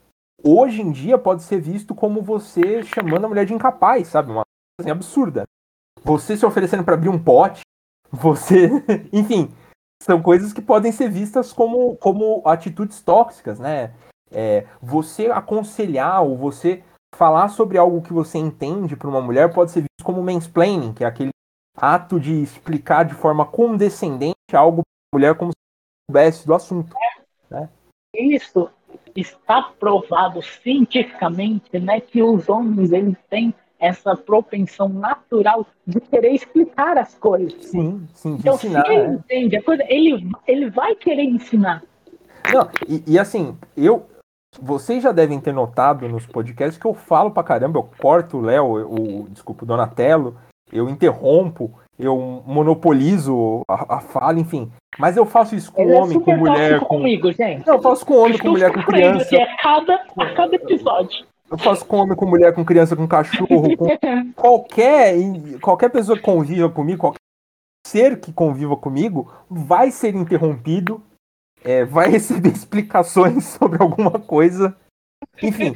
hoje em dia pode ser visto como você chamando a mulher de incapaz, sabe? Uma coisa assim, absurda. Você se oferecendo para abrir um pote, você. Enfim, são coisas que podem ser vistas como, como atitudes tóxicas, né? É, você aconselhar ou você falar sobre algo que você entende para uma mulher pode ser visto como mansplaining, que é aquele ato de explicar de forma condescendente algo para a mulher como se soubesse do assunto. Né? Isso está provado cientificamente, né, que os homens eles têm essa propensão natural de querer explicar as coisas. Sim, sim, então, ensinar, se ele é. entende a coisa, ele, ele vai querer ensinar. Não, e, e, assim, eu. Vocês já devem ter notado nos podcasts que eu falo pra caramba, eu corto o Léo, o, desculpa, o Donatello, eu interrompo, eu monopolizo a, a fala, enfim. Mas eu faço isso com Ele é homem, é com mulher. Com... comigo, gente. Não, eu faço com homem, com mulher, com criança. É cada, a cada episódio. Eu faço com homem, com mulher, com criança, com cachorro, com qualquer, qualquer pessoa que conviva comigo, qualquer ser que conviva comigo, vai ser interrompido, é, vai receber explicações sobre alguma coisa. Enfim.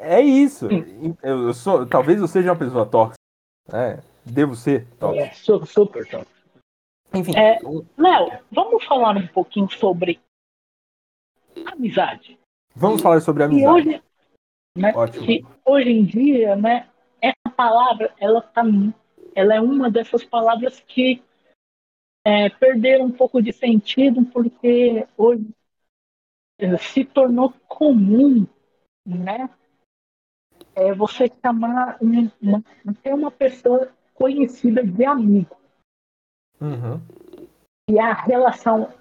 É isso. Eu, sou, talvez eu seja uma pessoa tóxica. É, devo ser tóxico. É, super tóxico. Enfim. É, Léo, vamos falar um pouquinho sobre amizade. Vamos falar sobre amizade. hoje, né, Ótimo. hoje em dia, né, essa palavra, ela tá, ela é uma dessas palavras que é, perderam um pouco de sentido porque hoje se tornou comum, né, é você chamar uma, uma, uma pessoa conhecida de amigo. Uhum. E a relação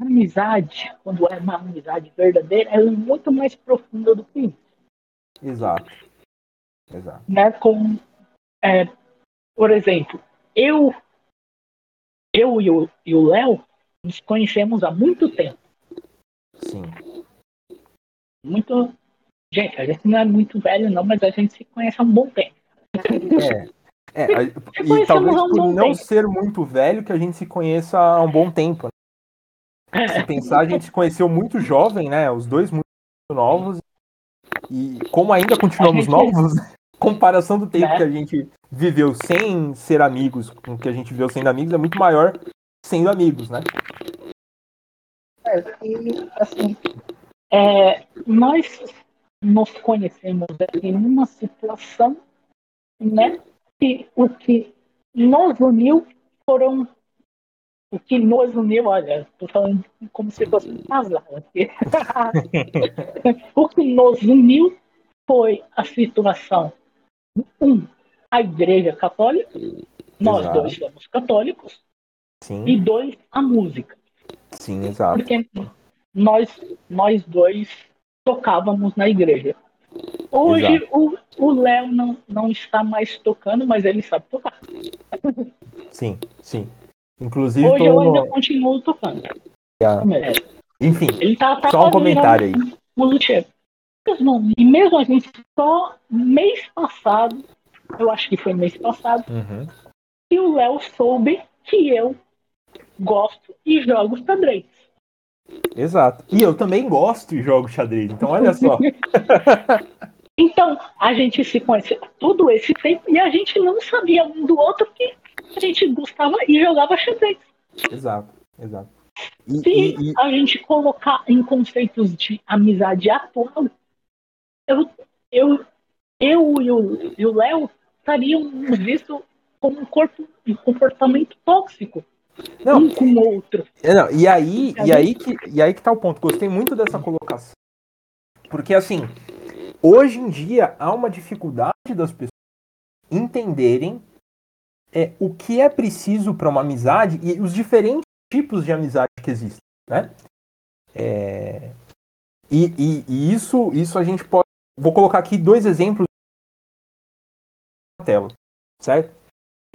amizade, quando é uma amizade verdadeira, ela é muito mais profunda do que isso. Exato. Exato. Né? Com, é, por exemplo, eu, eu e o, Léo nos conhecemos há muito tempo. Sim. Muito. Gente, a gente não é muito velho, não, mas a gente se conhece há um bom tempo. É. É, e talvez por não tempo. ser muito velho que a gente se conheça há um bom tempo. Se pensar, a gente se conheceu muito jovem, né? Os dois muito novos. E como ainda continuamos gente... novos, comparação do tempo é. que a gente viveu sem ser amigos com o que a gente viveu sendo amigos é muito maior sendo amigos, né? É, e, assim, é, nós nos conhecemos em uma situação, né? Que o que nos uniu foram o que nos uniu, olha, estou falando como se fosse casal aqui. o que nos uniu foi a situação. Um, a Igreja Católica, nós exato. dois somos católicos. Sim. E dois, a música. Sim, exato. Porque nós, nós dois tocávamos na igreja. Hoje o, o Léo não, não está mais tocando, mas ele sabe tocar. Sim, sim. Inclusive. Hoje eu ainda no... continuo tocando. Yeah. Enfim, ele tá, tá só um comentário aí. Mesmo, e mesmo a gente só mês passado, eu acho que foi mês passado, uhum. que o Léo soube que eu gosto e jogo xadrez. Exato. E eu também gosto e jogo xadrez, então olha só. então, a gente se conhece todo esse tempo e a gente não sabia um do outro que a gente gostava e jogava xadrez. Exato, exato. E, Se e, e... a gente colocar em conceitos de amizade atual, eu, eu, eu e o Léo estaríamos vistos como um corpo, um comportamento tóxico. Não, um com o outro. É, não, e aí, e aí que, e aí que tá o ponto. Gostei muito dessa colocação. Porque assim, hoje em dia há uma dificuldade das pessoas entenderem é, o que é preciso para uma amizade e os diferentes tipos de amizade que existem, né? É, e, e, e, isso, isso a gente pode. Vou colocar aqui dois exemplos na tela, certo?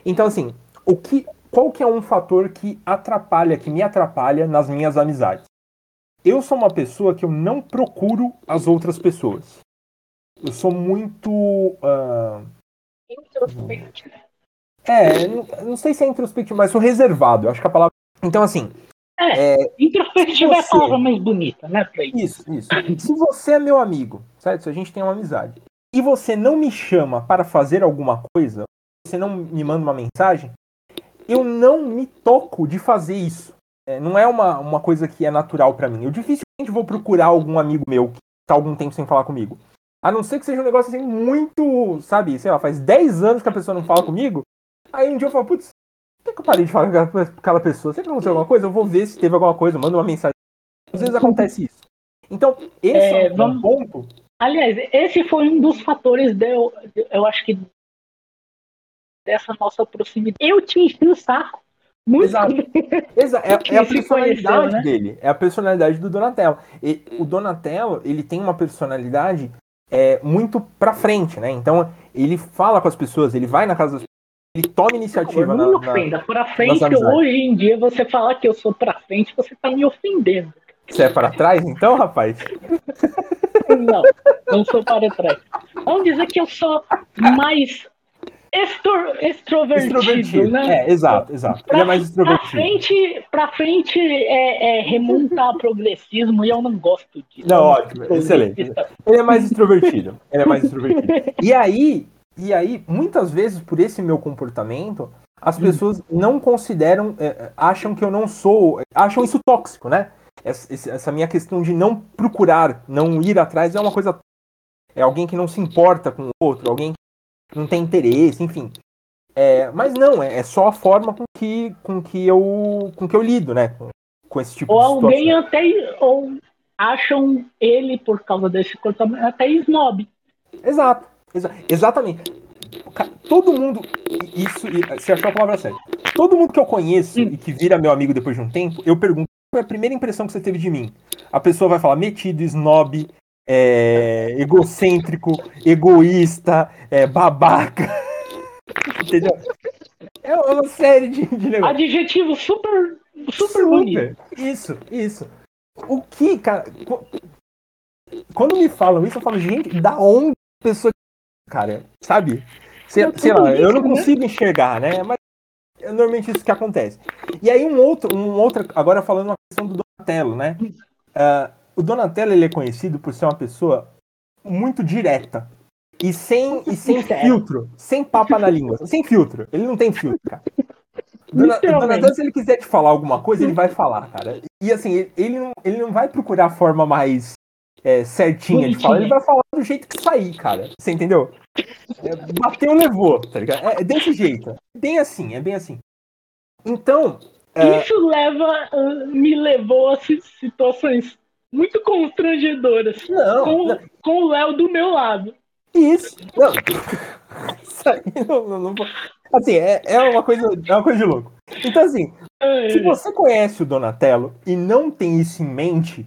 Então, assim, o que, qual que é um fator que atrapalha, que me atrapalha nas minhas amizades? Eu sou uma pessoa que eu não procuro as outras pessoas. Eu sou muito. Uh... É, não, não, sei se é introspectivo, mas sou reservado. Eu acho que a palavra. Então, assim. É, é introspectivo você... é a palavra mais bonita, né, Frei? Isso, isso. se você é meu amigo, certo? Se a gente tem uma amizade, e você não me chama para fazer alguma coisa, você não me manda uma mensagem, eu não me toco de fazer isso. É, não é uma, uma coisa que é natural para mim. Eu dificilmente vou procurar algum amigo meu que está algum tempo sem falar comigo. A não ser que seja um negócio assim muito, sabe, sei lá, faz 10 anos que a pessoa não fala comigo. Aí um dia eu falo, putz, por que eu parei de falar com aquela pessoa? Sempre aconteceu alguma coisa, eu vou ver se teve alguma coisa, mando uma mensagem. Às vezes acontece isso. Então, esse é, é um vamos... ponto. Aliás, esse foi um dos fatores de eu, eu acho que dessa nossa proximidade. Eu te enchi o saco. Muito Exato. Exato. É, é, a personalidade né? dele. É a personalidade do Donatello. E o Donatello, ele tem uma personalidade é, muito pra frente, né? Então, ele fala com as pessoas, ele vai na casa das pessoas, ele toma iniciativa. Não, não me ofenda. Na, pra frente, hoje em dia, você falar que eu sou pra frente, você tá me ofendendo. Você é para trás, então, rapaz? Não, não sou para trás. Vamos dizer que eu sou mais extro, extrovertido, extrovertido, né? É, exato, exato. Pra, Ele é mais extrovertido. Pra frente, pra frente é, é remontar progressismo e eu não gosto disso. Não, ótimo, excelente. Ele é mais extrovertido. Ele é mais extrovertido. E aí, e aí, muitas vezes, por esse meu comportamento, as hum. pessoas não consideram, é, acham que eu não sou, acham isso tóxico, né? Essa, essa minha questão de não procurar, não ir atrás é uma coisa. É alguém que não se importa com o outro, alguém não tem interesse, enfim. É, mas não, é, é, só a forma com que, com que, eu, com que eu lido, né? Com, com esse tipo ou de situação. alguém até ou acham ele, por causa desse comportamento, até snob. Exato, exa exatamente. Todo mundo. Isso, você achou a palavra certa. Todo mundo que eu conheço e que vira meu amigo depois de um tempo, eu pergunto qual é a primeira impressão que você teve de mim. A pessoa vai falar metido, snob, é, egocêntrico, egoísta, é, babaca. Entendeu? É uma série de, de negócios. Adjetivo super, super, super bonito. Isso, isso. O que, cara. Quando me falam isso, eu falo, gente, da onde a pessoa. Cara, sabe? Sei, sei lá, eu não né? consigo enxergar, né? Mas é normalmente isso que acontece. E aí um outro, um outro agora falando uma questão do Donatello, né? Uh, o Donatello ele é conhecido por ser uma pessoa muito direta e sem, e sem filtro, sem papa na língua, sem filtro. Ele não tem filtro, cara. Donatello, se ele quiser te falar alguma coisa, ele vai falar, cara. E assim, ele não, ele não vai procurar a forma mais é, certinha de falar, ele vai falar do jeito que sair, cara. Você entendeu? É, bateu, levou, tá ligado? É, é, desse jeito. É bem assim, é bem assim. Então. É... Isso leva, me levou a situações muito constrangedoras. Não. Com, não. com o Léo do meu lado. Isso. Não. Isso aí não, não, não, Assim, é, é, uma coisa, é uma coisa de louco. Então, assim, é. se você conhece o Donatello e não tem isso em mente,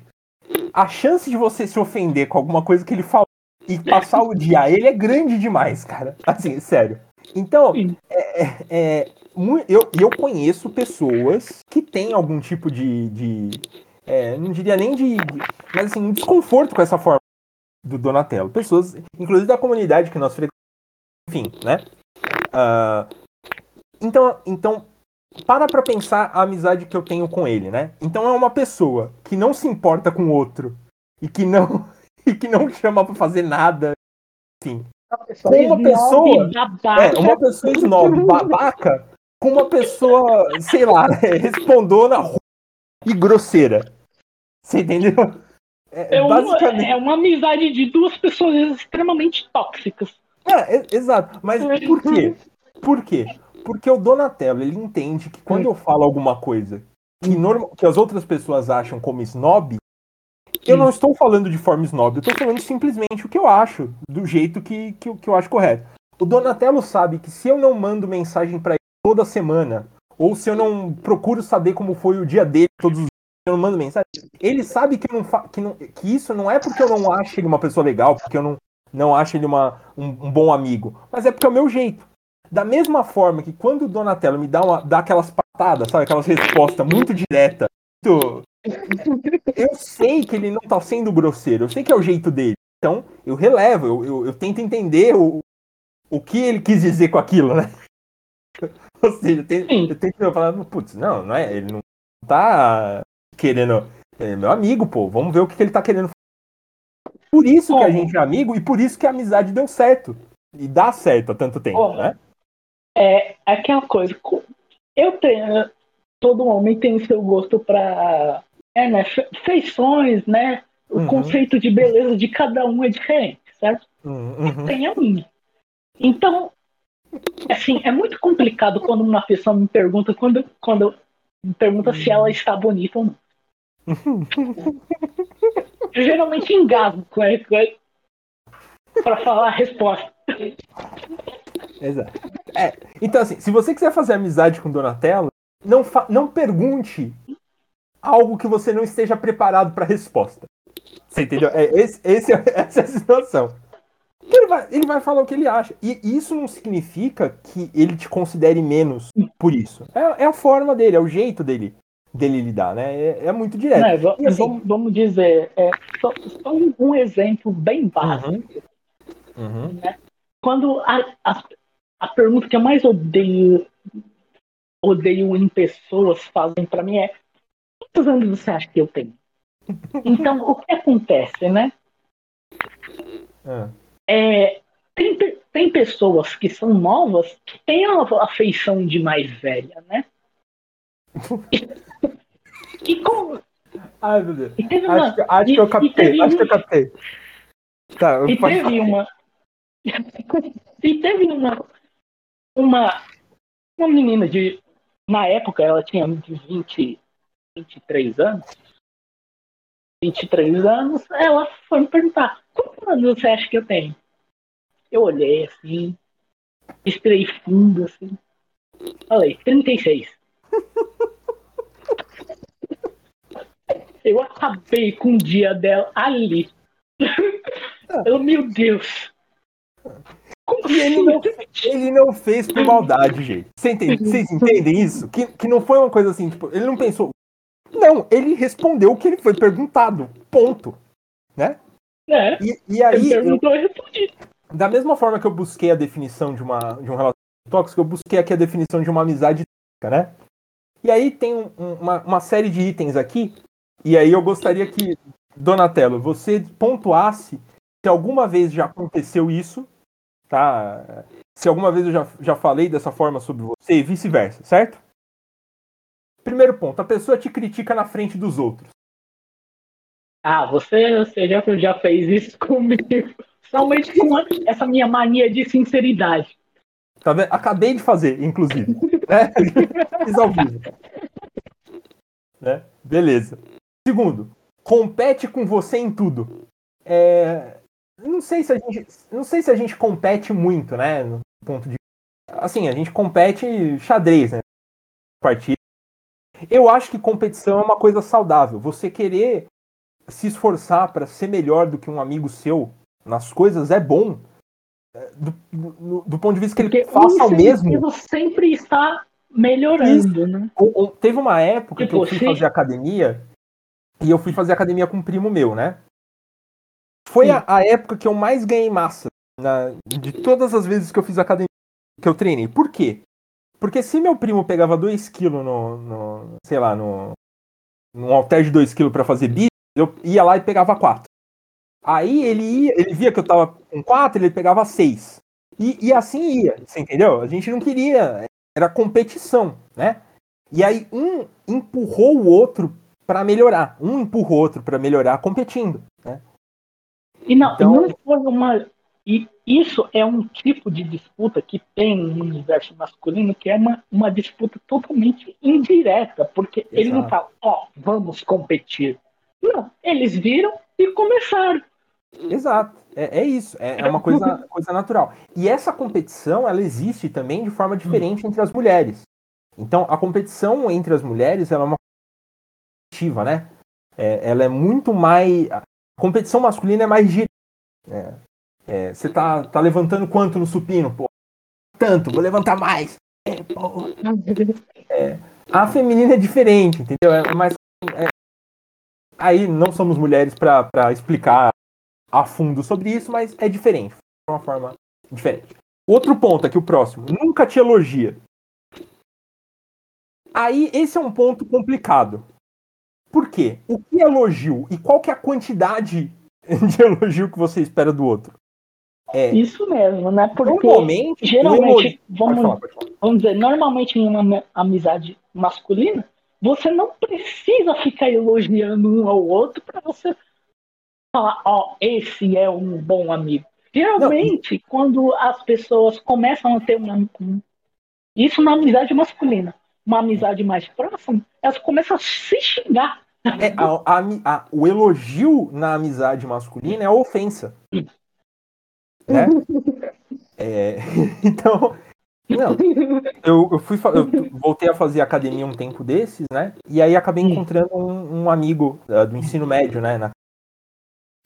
a chance de você se ofender com alguma coisa que ele falou e passar o dia a ele é grande demais, cara. Assim, sério. Então, é, é, é eu, eu conheço pessoas que têm algum tipo de, de é, não diria nem de, mas assim, um desconforto com essa forma do Donatello. Pessoas, inclusive da comunidade que nós frequentamos, enfim, né? Uh, então, então, para pra pensar a amizade que eu tenho com ele, né? Então é uma pessoa que não se importa com o outro e que não e que não chama para fazer nada, assim. Com uma pessoa, é, uma pessoa snob, babaca, com uma pessoa, sei lá, respondona e grosseira. Você entendeu? É, é, basicamente... uma, é uma amizade de duas pessoas extremamente tóxicas. É, é, exato. Mas por quê? Por quê? Porque o Donatello, ele entende que quando eu falo alguma coisa que, normal, que as outras pessoas acham como snob, eu não estou falando de forma snob, eu estou falando simplesmente o que eu acho, do jeito que, que, que eu acho correto. O Donatello sabe que se eu não mando mensagem para ele toda semana, ou se eu não procuro saber como foi o dia dele todos os eu não mando mensagem. Ele sabe que, não que, não, que isso não é porque eu não acho ele uma pessoa legal, porque eu não, não acho ele uma, um, um, bom amigo, mas é porque é o meu jeito. Da mesma forma que quando o Donatello me dá, uma, dá aquelas patadas, sabe, aquelas respostas muito diretas, muito... eu sei que ele não tá sendo grosseiro, eu sei que é o jeito dele. Então, eu relevo, eu, eu, eu tento entender o, o que ele quis dizer com aquilo, né? Ou seja, eu tento, eu tento falar, putz, não, não é, ele não tá querendo. É meu amigo, pô, vamos ver o que, que ele tá querendo Por isso oh. que a gente é amigo e por isso que a amizade deu certo. E dá certo há tanto tempo, oh. né? É aquela coisa. Eu tenho. Todo homem tem o seu gosto para é, né, feições, né? O uhum. conceito de beleza de cada um é diferente, certo? Uhum. Tem a minha. Então, assim, é muito complicado quando uma pessoa me pergunta quando, quando me pergunta se ela está bonita ou não. Eu geralmente engasgo com para falar a resposta. Exato. É, então, assim, se você quiser fazer amizade com Donatello, não, não pergunte algo que você não esteja preparado para a resposta. Você entendeu? É, esse, esse, essa é a situação. Ele vai, ele vai falar o que ele acha. E isso não significa que ele te considere menos por isso. É, é a forma dele, é o jeito dele dele lidar, né? É, é muito direto. É, vamos, assim, vamos, dizer, é, só, só, um exemplo bem básico. Uhum. Uhum. Né? Quando a, a, a, pergunta que eu mais odeio odeio em pessoas fazem para mim é quantos anos você acha que eu tenho? Então, o que acontece, né? É. É, tem, tem pessoas que são novas que têm a afeição de mais velha, né? e, e como. Ai, meu Deus. Uma, acho, acho e, que eu captei. Acho que eu captei. Tá, e teve uma. e teve uma. Uma. Uma menina de. Na época ela tinha de 20, 23 anos. 23 anos, ela foi me perguntar: quantos anos você acha que eu tenho? Eu olhei assim, respirei fundo assim. Falei, 36. Eu acabei com o dia dela ali. Eu, meu Deus. E ele não, ele não fez por maldade, gente. Você entende, vocês entendem isso? Que, que não foi uma coisa assim, tipo, ele não pensou. Não, ele respondeu o que ele foi perguntado. Ponto. Né? É. E, e aí. Eu. Da mesma forma que eu busquei a definição de, uma, de um relacionamento tóxico, eu busquei aqui a definição de uma amizade tóxica, né? E aí tem um, uma, uma série de itens aqui. E aí eu gostaria que, Donatello, você pontuasse se alguma vez já aconteceu isso, tá? Se alguma vez eu já, já falei dessa forma sobre você e vice-versa, certo? Primeiro ponto, a pessoa te critica na frente dos outros. Ah, você, você já, já fez isso comigo. Somente com essa minha mania de sinceridade. Tá vendo? Acabei de fazer, inclusive. né? Fiz ao vivo. Né? Beleza. Segundo, compete com você em tudo. É... Não sei se a gente, não sei se a gente compete muito, né? No ponto de, assim, a gente compete xadrez, né? Partida eu acho que competição é uma coisa saudável. Você querer se esforçar para ser melhor do que um amigo seu nas coisas é bom. É, do, do, do ponto de vista que Porque ele faça o mesmo. sempre está melhorando, né? Teve uma época que eu fui fazer academia e eu fui fazer academia com um primo meu, né? Foi a, a, época que eu mais ganhei massa na, de todas as vezes que eu fiz academia, que eu treinei. Por quê? Porque se meu primo pegava 2kg no, no, sei lá, no, num halter de 2kg para fazer bíceps, eu ia lá e pegava 4. Aí ele ia, ele via que eu tava com 4, ele pegava 6. E, e assim ia, você entendeu? A gente não queria, era competição, né? E aí um empurrou o outro para melhorar, um empurrou o outro para melhorar competindo, né? E não, então... não foi uma e isso é um tipo de disputa que tem no universo masculino que é uma, uma disputa totalmente indireta, porque Exato. ele não fala, ó, oh, vamos competir. Não, eles viram e começaram. Exato, é, é isso, é, é uma coisa, coisa natural. E essa competição, ela existe também de forma diferente entre as mulheres. Então, a competição entre as mulheres, ela é uma ativa, né? É, ela é muito mais... Competição masculina é mais direta. É, é, você tá, tá levantando quanto no supino? Pô, tanto, vou levantar mais. É, é, a feminina é diferente, entendeu? É, mas é, aí não somos mulheres para explicar a fundo sobre isso, mas é diferente, de uma forma diferente. Outro ponto aqui, o próximo, nunca te elogia. Aí esse é um ponto complicado. Por quê? O que é elogio e qual que é a quantidade de elogio que você espera do outro? É. Isso mesmo, né? Porque normalmente, geralmente, vamos, falar, vamos dizer, normalmente em uma amizade masculina, você não precisa ficar elogiando um ao outro para você falar, ó, oh, esse é um bom amigo. Geralmente, Não. quando as pessoas começam a ter uma. Isso na amizade masculina. Uma amizade mais próxima, elas começam a se xingar. É, a, a, a, o elogio na amizade masculina é a ofensa. Né? É, então, não, eu, eu fui eu voltei a fazer academia um tempo desses, né? E aí acabei encontrando um, um amigo uh, do ensino médio, né? Na...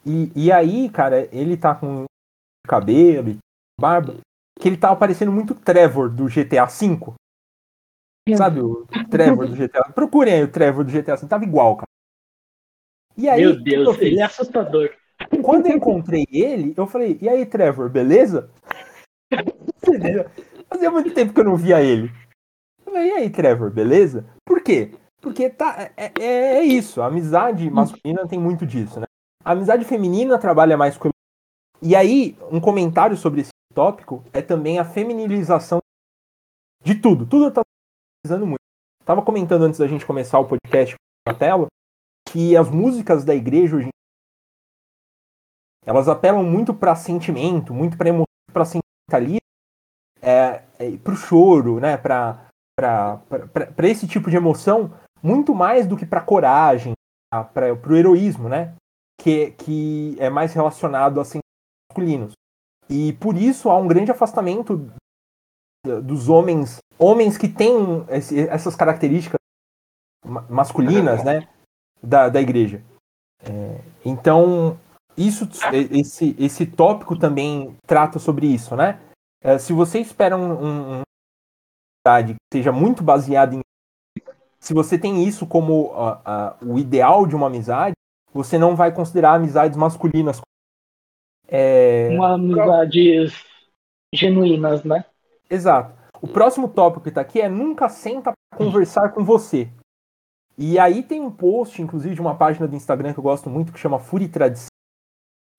E, e aí, cara, ele tá com cabelo, barba, que ele tava parecendo muito Trevor do GTA V. Sabe o Trevor do GTA? Procurem aí o Trevor do GTA V, tava igual, cara. E aí, Meu Deus, ele é assustador. Quando eu encontrei ele, eu falei, e aí, Trevor, beleza? Fazia muito tempo que eu não via ele. Eu falei, e aí, Trevor, beleza? Por quê? Porque tá, é, é, é isso, a amizade masculina tem muito disso, né? A amizade feminina trabalha mais com. E aí, um comentário sobre esse tópico é também a feminilização de tudo. Tudo tá precisando muito. Tava comentando antes da gente começar o podcast na tela que as músicas da igreja hoje elas apelam muito para sentimento, muito para emoção, para sentimentalismo é, é, para o choro, né? Para esse tipo de emoção, muito mais do que para coragem, para o heroísmo, né? Que, que é mais relacionado a sentimentos masculinos. E por isso há um grande afastamento dos homens, homens que têm essas características masculinas, né? Da, da igreja. É, então, isso, esse, esse tópico também trata sobre isso, né? É, se você espera um, um, que seja muito baseada em se você tem isso como uh, uh, o ideal de uma amizade, você não vai considerar amizades masculinas. É... Uma amizades genuínas, né? Exato. O próximo tópico que está aqui é nunca senta para conversar com você. E aí tem um post, inclusive, de uma página do Instagram que eu gosto muito, que chama Furi Tradição,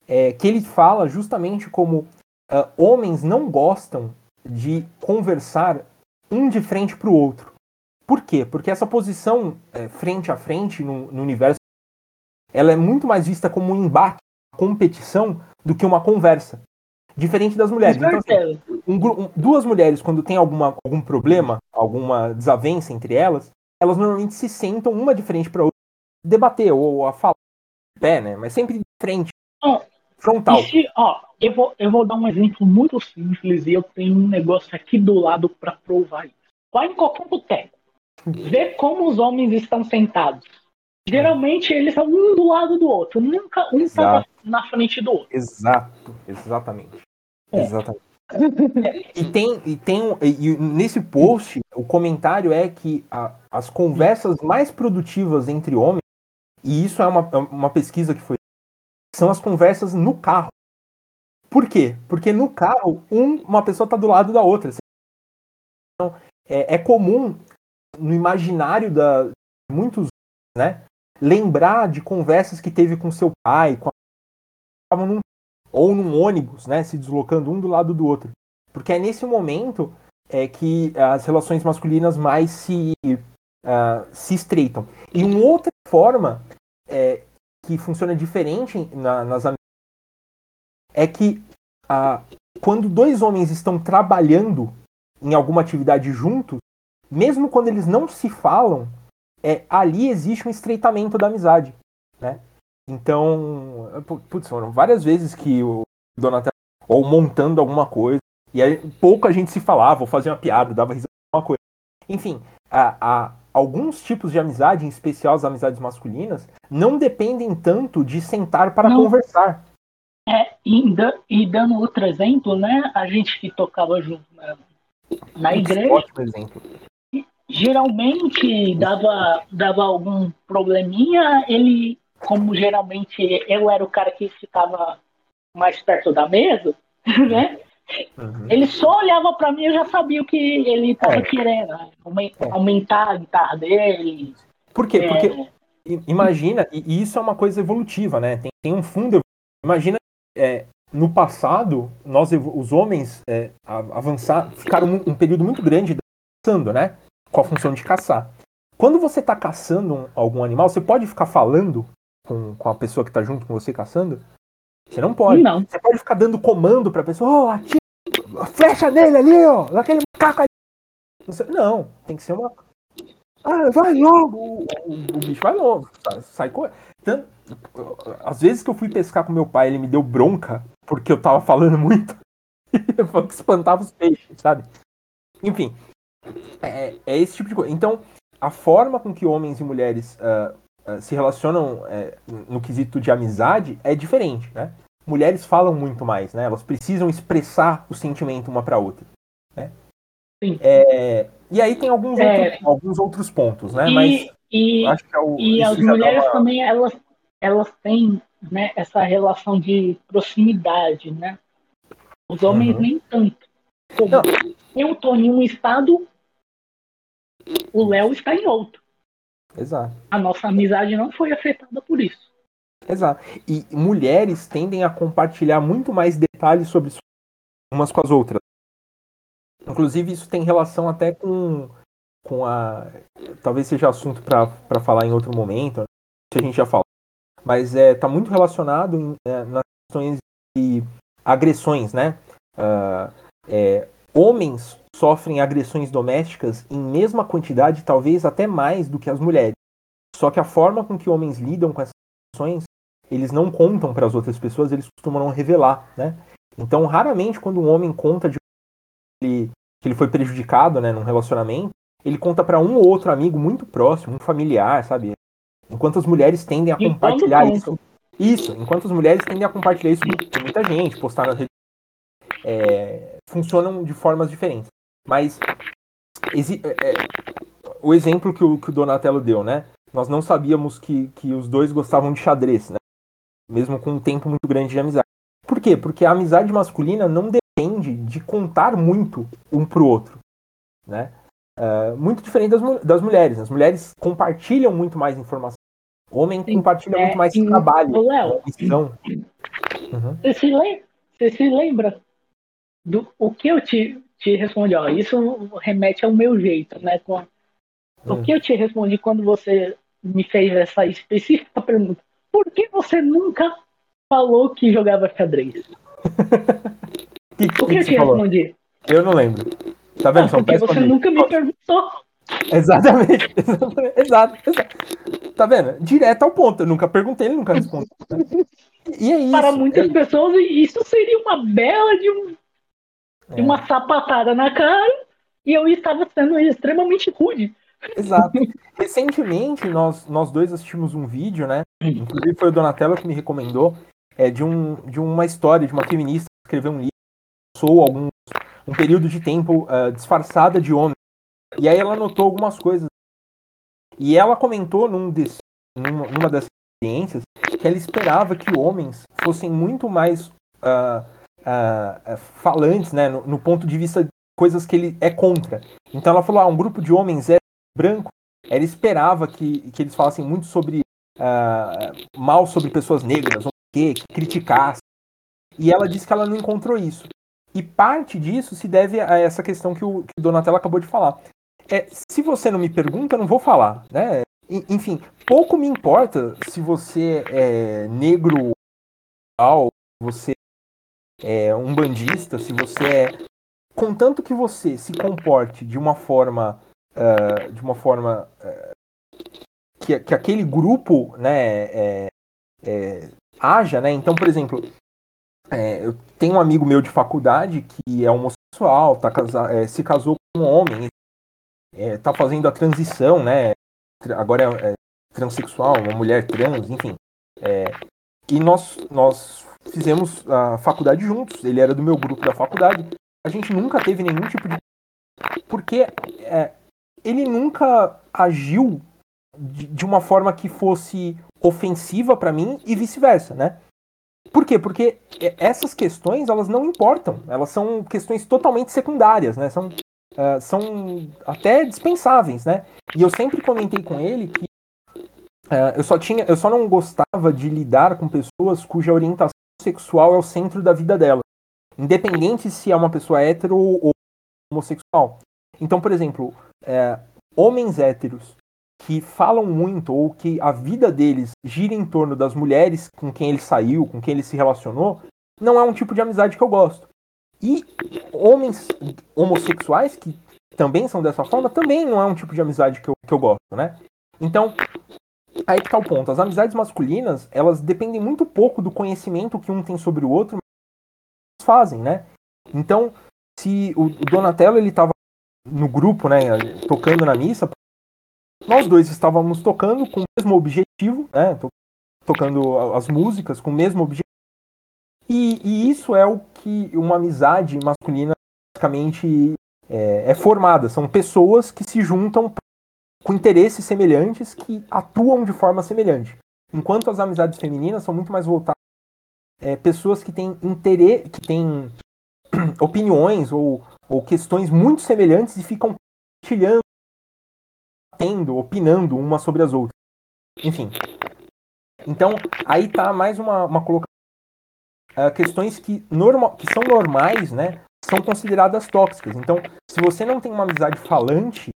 é, que ele fala justamente como uh, homens não gostam de conversar um de frente para o outro. Por quê? Porque essa posição é, frente a frente no, no, universo ela é muito mais vista como um embate, uma competição, do que uma conversa. Diferente das mulheres. Então, assim, um, um, duas mulheres, quando tem alguma, algum problema, alguma desavença entre elas, elas normalmente se sentam uma de frente para outra, debater ou a falar de pé, né? Mas sempre de frente. Frontal. Se, ó, eu, vou, eu vou dar um exemplo muito simples e eu tenho um negócio aqui do lado para provar isso. Vai em qualquer boteco. Vê como os homens estão sentados. Geralmente eles são um do lado do outro. Nunca um está na frente do outro. Exato, exatamente. É. Exatamente. E tem, e tem e nesse post, o comentário é que a, as conversas mais produtivas entre homens, e isso é uma, é uma pesquisa que foi são as conversas no carro. Por quê? Porque no carro, um, uma pessoa está do lado da outra. Então, é, é, comum no imaginário da muitos, né, lembrar de conversas que teve com seu pai, com a, num, ou num ônibus, né, se deslocando um do lado do outro. Porque é nesse momento é que as relações masculinas mais se, uh, se estreitam. E uma outra forma é, que funciona diferente na, nas é que ah, quando dois homens estão trabalhando em alguma atividade juntos, mesmo quando eles não se falam, é, ali existe um estreitamento da amizade, né? Então, putz, foram várias vezes que o Donatello, ou montando alguma coisa, e aí pouco a gente se falava, ou fazia uma piada, dava risada, alguma coisa. Enfim, a, a, alguns tipos de amizade, em especial as amizades masculinas, não dependem tanto de sentar para não. conversar. É, e, e, dando outro exemplo, né? A gente que tocava junto na, na igreja. Ótimo exemplo. Geralmente dava, dava algum probleminha, ele, como geralmente eu era o cara que ficava mais perto da mesa, né? Uhum. Ele só olhava para mim e eu já sabia o que ele estava é. querendo. Né? É. Aumentar a guitarra dele. Por quê? É... Porque imagina, e isso é uma coisa evolutiva, né? Tem, tem um fundo. Imagina é, no passado, nós, os homens, é, avançar, ficaram um, um, período muito grande caçando, né? Com a função de caçar. Quando você está caçando um, algum animal, você pode ficar falando com, com a pessoa que está junto com você caçando? Você não pode. Não. Você pode ficar dando comando pra pessoa, ó, oh, atira, flecha nele ali, ó, naquele macaco ali. Não, tem que ser uma. Ah, vai logo! O, o, o bicho vai logo, sai correndo. Às vezes que eu fui pescar com meu pai, ele me deu bronca porque eu tava falando muito. eu que espantava os peixes, sabe? Enfim, é, é, esse tipo de coisa. Então, a forma com que homens e mulheres uh, se relacionam uh, no quesito de amizade é diferente, né? Mulheres falam muito mais, né? Elas precisam expressar o sentimento uma para outra, né? Sim. É, e aí tem alguns, é, outros, alguns outros pontos, né? E, Mas e, acho que é o, e as mulheres uma... também elas, elas têm né, essa relação de proximidade, né? Os homens uhum. nem tanto. Como eu estou em um estado, o Léo está em outro. Exato. A nossa amizade não foi afetada por isso. Exato. E mulheres tendem a compartilhar muito mais detalhes sobre umas com as outras. Inclusive, isso tem relação até com, com a. Talvez seja assunto para falar em outro momento, se a gente já falou. Mas é, tá muito relacionado em, é, nas questões de agressões, né? Uh, é, homens sofrem agressões domésticas em mesma quantidade, talvez até mais do que as mulheres. Só que a forma com que homens lidam com essas agressões, eles não contam para as outras pessoas, eles costumam não revelar, né? Então, raramente, quando um homem conta de que ele foi prejudicado, né, num relacionamento, ele conta para um ou outro amigo muito próximo, um familiar, sabe? Enquanto as mulheres tendem a compartilhar isso. Isso, enquanto as mulheres tendem a compartilhar isso com muita gente, postar nas redes é, funcionam de formas diferentes. Mas é, é, o exemplo que o, que o Donatello deu, né? Nós não sabíamos que, que os dois gostavam de xadrez, né? Mesmo com um tempo muito grande de amizade. Por quê? Porque a amizade masculina não depende de contar muito um pro outro, né? Uh, muito diferente das, das mulheres. As mulheres compartilham muito mais informação. O homem Sim, compartilha é, muito mais trabalho. Léo, uhum. você, se lembra, você se lembra do o que eu te, te respondi? Ó, isso remete ao meu jeito, né? Com. O que eu te respondi quando você me fez essa específica pergunta? Por que você nunca falou que jogava xadrez? que, o que, que eu te falou? respondi? Eu não lembro. Tá vendo? Ah, porque você nunca me perguntou. Exatamente, exatamente, exato, exato. Tá vendo? Direto ao ponto. Eu nunca perguntei, ele nunca respondeu. E é isso. Para muitas é pessoas, isso seria uma bela de um é. uma sapatada na cara e eu estava sendo extremamente rude. Exato. Recentemente, nós, nós dois assistimos um vídeo, né? Inclusive foi o Donatello que me recomendou, é, de, um, de uma história de uma feminista que escreveu um livro, passou algum, um período de tempo uh, disfarçada de homem. E aí ela notou algumas coisas. E ela comentou num desse, numa, numa dessas experiências que ela esperava que homens fossem muito mais uh, uh, falantes, né, no, no, ponto de vista de coisas que ele é contra. Então ela falou, ah, um grupo de homens é branco, ela esperava que, que eles falassem muito sobre uh, mal sobre pessoas negras, ou que, que criticassem. E ela disse que ela não encontrou isso. E parte disso se deve a essa questão que o, que o Donatello acabou de falar. É, se você não me pergunta, eu não vou falar, né? Enfim, pouco me importa se você é negro, ou você é, um bandista, se você é. Contanto que você se comporte de uma forma. Uh, de uma forma. Uh, que, que aquele grupo né, é, é, haja, né? Então, por exemplo, é, eu tenho um amigo meu de faculdade que é homossexual, tá casa, se casou com um homem, tá fazendo a transição, né? Agora é, é transexual, uma mulher trans, enfim. É, e nós, nós fizemos a faculdade juntos. Ele era do meu grupo da faculdade. A gente nunca teve nenhum tipo de. Porque é, ele nunca agiu de, de, uma forma que fosse ofensiva para mim e vice-versa, né? Por quê? Porque essas questões elas não importam. Elas são questões totalmente secundárias, né? São, uh, são até dispensáveis, né? E eu sempre comentei com ele que uh, eu só tinha, eu só não gostava de lidar com pessoas cuja orientação sexual é o centro da vida dela, independente se é uma pessoa hétero ou homossexual. Então, por exemplo, é, homens héteros que falam muito ou que a vida deles gira em torno das mulheres com quem ele saiu, com quem ele se relacionou, não é um tipo de amizade que eu gosto. E homens homossexuais, que também são dessa forma, também não é um tipo de amizade que eu, que eu gosto, né? Então, aí que tá o ponto. As amizades masculinas, elas dependem muito pouco do conhecimento que um tem sobre o outro, mas fazem, né? Então, se o, Donatello, ele tava no grupo, né, tocando na missa, nós dois estávamos tocando com o mesmo objetivo, né, tocando as músicas com o mesmo objetivo, e, e isso é o que uma amizade masculina basicamente é, é formada. São pessoas que se juntam com interesses semelhantes, que atuam de forma semelhante. Enquanto as amizades femininas são muito mais voltadas é, pessoas que têm interesse, que têm opiniões ou, ou questões muito semelhantes e ficam compartilhando, tendo, opinando umas sobre as outras. Enfim. Então, aí tá mais uma, uma colocação uh, questões que, normal, que são normais, né, são consideradas tóxicas. Então, se você não tem uma amizade falante,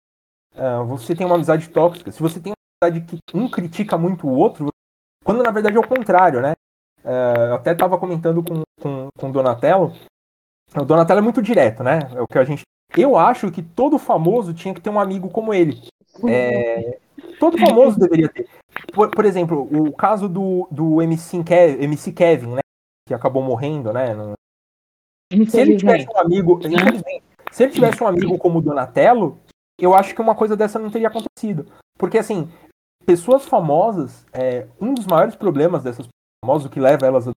uh, você tem uma amizade tóxica. Se você tem uma amizade que um critica muito o outro, quando na verdade é o contrário, né? Uh, eu até estava comentando com, com, com o Donatello. O Donatello é muito direto, né? É o que a gente. Eu acho que todo famoso tinha que ter um amigo como ele. É, todo famoso deveria ter. Por, por, exemplo, o caso do, do MC, Kev, MC Kevin, né? que acabou morrendo, né? Se ele tivesse um amigo, se ele tivesse um amigo como o Donatello, eu acho que uma coisa dessa não teria acontecido. Porque assim, pessoas famosas, é, um dos maiores problemas dessas pessoas famosas, o que leva elas a...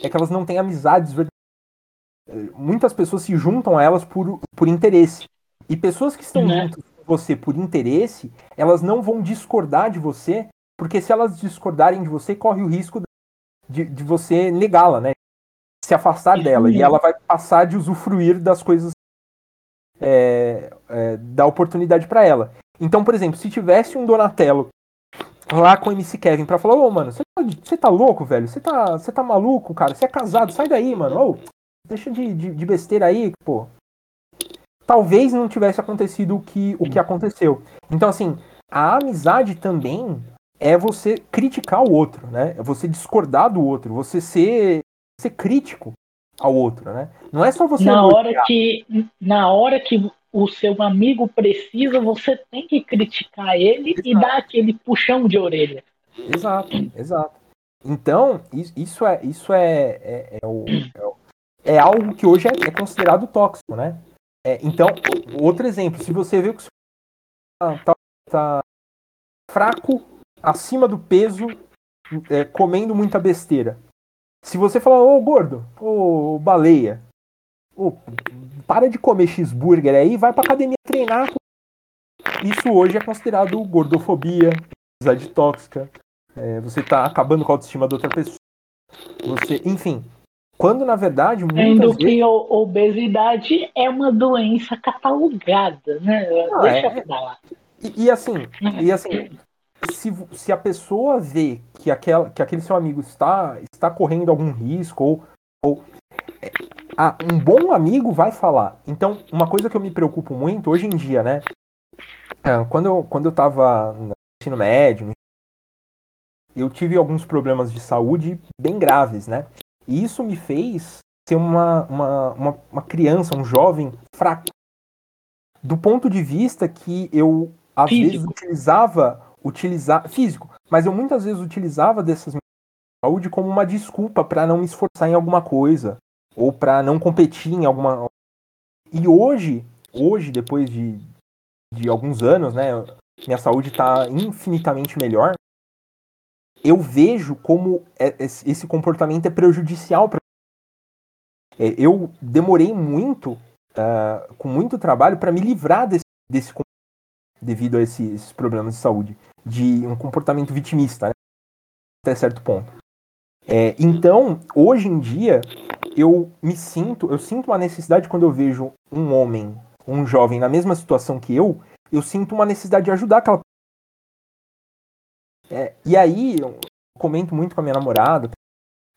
é que elas não têm amizades verdadeiras. Muitas pessoas se juntam a elas por, por interesse. E pessoas que estão uhum. juntas com você por interesse, elas não vão discordar de você, porque se elas discordarem de você, corre o risco de, de você negá-la, né? Se afastar dela. E ela vai passar de usufruir das coisas é, é, da oportunidade para ela. Então, por exemplo, se tivesse um Donatello lá com o MC Kevin pra falar, ô, mano, você tá, tá, louco, velho? Você tá, tá maluco, cara? Você é casado, sai daí, mano. Ô, deixa de, de, de, besteira aí, pô. Talvez não tivesse acontecido o que, o que aconteceu. Então, assim, a amizade também é você criticar o outro, né? É você discordar do outro, você ser, ser crítico ao outro, né? Não é só você na hora que na hora que o seu amigo precisa, você tem que criticar ele exato. e dar aquele puxão de orelha. Exato, exato. Então isso é isso é é, é, o, é, é algo que hoje é, é considerado tóxico, né? É, então outro exemplo, se você vê que o seu tá, tá, fraco acima do peso, é, comendo muita besteira. Se você falar, ô gordo, ô baleia, ô, para de comer cheeseburger aí, vai pra academia treinar. Isso hoje é considerado gordofobia, amizade tóxica. É, você tá acabando com a autoestima da outra pessoa. Você, enfim. Quando na verdade. Sendo vezes... que obesidade é uma doença catalogada, né? Deixa é... eu falar. E, e assim, e assim, se, se a pessoa vê que, aquela, que aquele seu amigo está, está correndo algum risco, ou, ou é, ah, um bom amigo vai falar. Então, uma coisa que eu me preocupo muito hoje em dia, né? É, quando eu, quando eu tava no ensino médio, eu tive alguns problemas de saúde bem graves, né? E isso me fez ser uma, uma, uma, uma criança, um jovem fraco. Do ponto de vista que eu, às Físico. vezes, utilizava utilizar físico, mas eu muitas vezes utilizava dessas saúde como uma desculpa para não me esforçar em alguma coisa ou para não competir em alguma e hoje hoje depois de, de alguns anos né minha saúde está infinitamente melhor eu vejo como é, esse comportamento é prejudicial para é, eu demorei muito uh, com muito trabalho para me livrar desse, desse devido a esses problemas de saúde de um comportamento vitimista, né? até certo ponto. É, então, hoje em dia, eu me sinto, eu sinto uma necessidade quando eu vejo um homem, um jovem na mesma situação que eu, eu sinto uma necessidade de ajudar aquela é, e aí, eu comento muito com a minha namorada,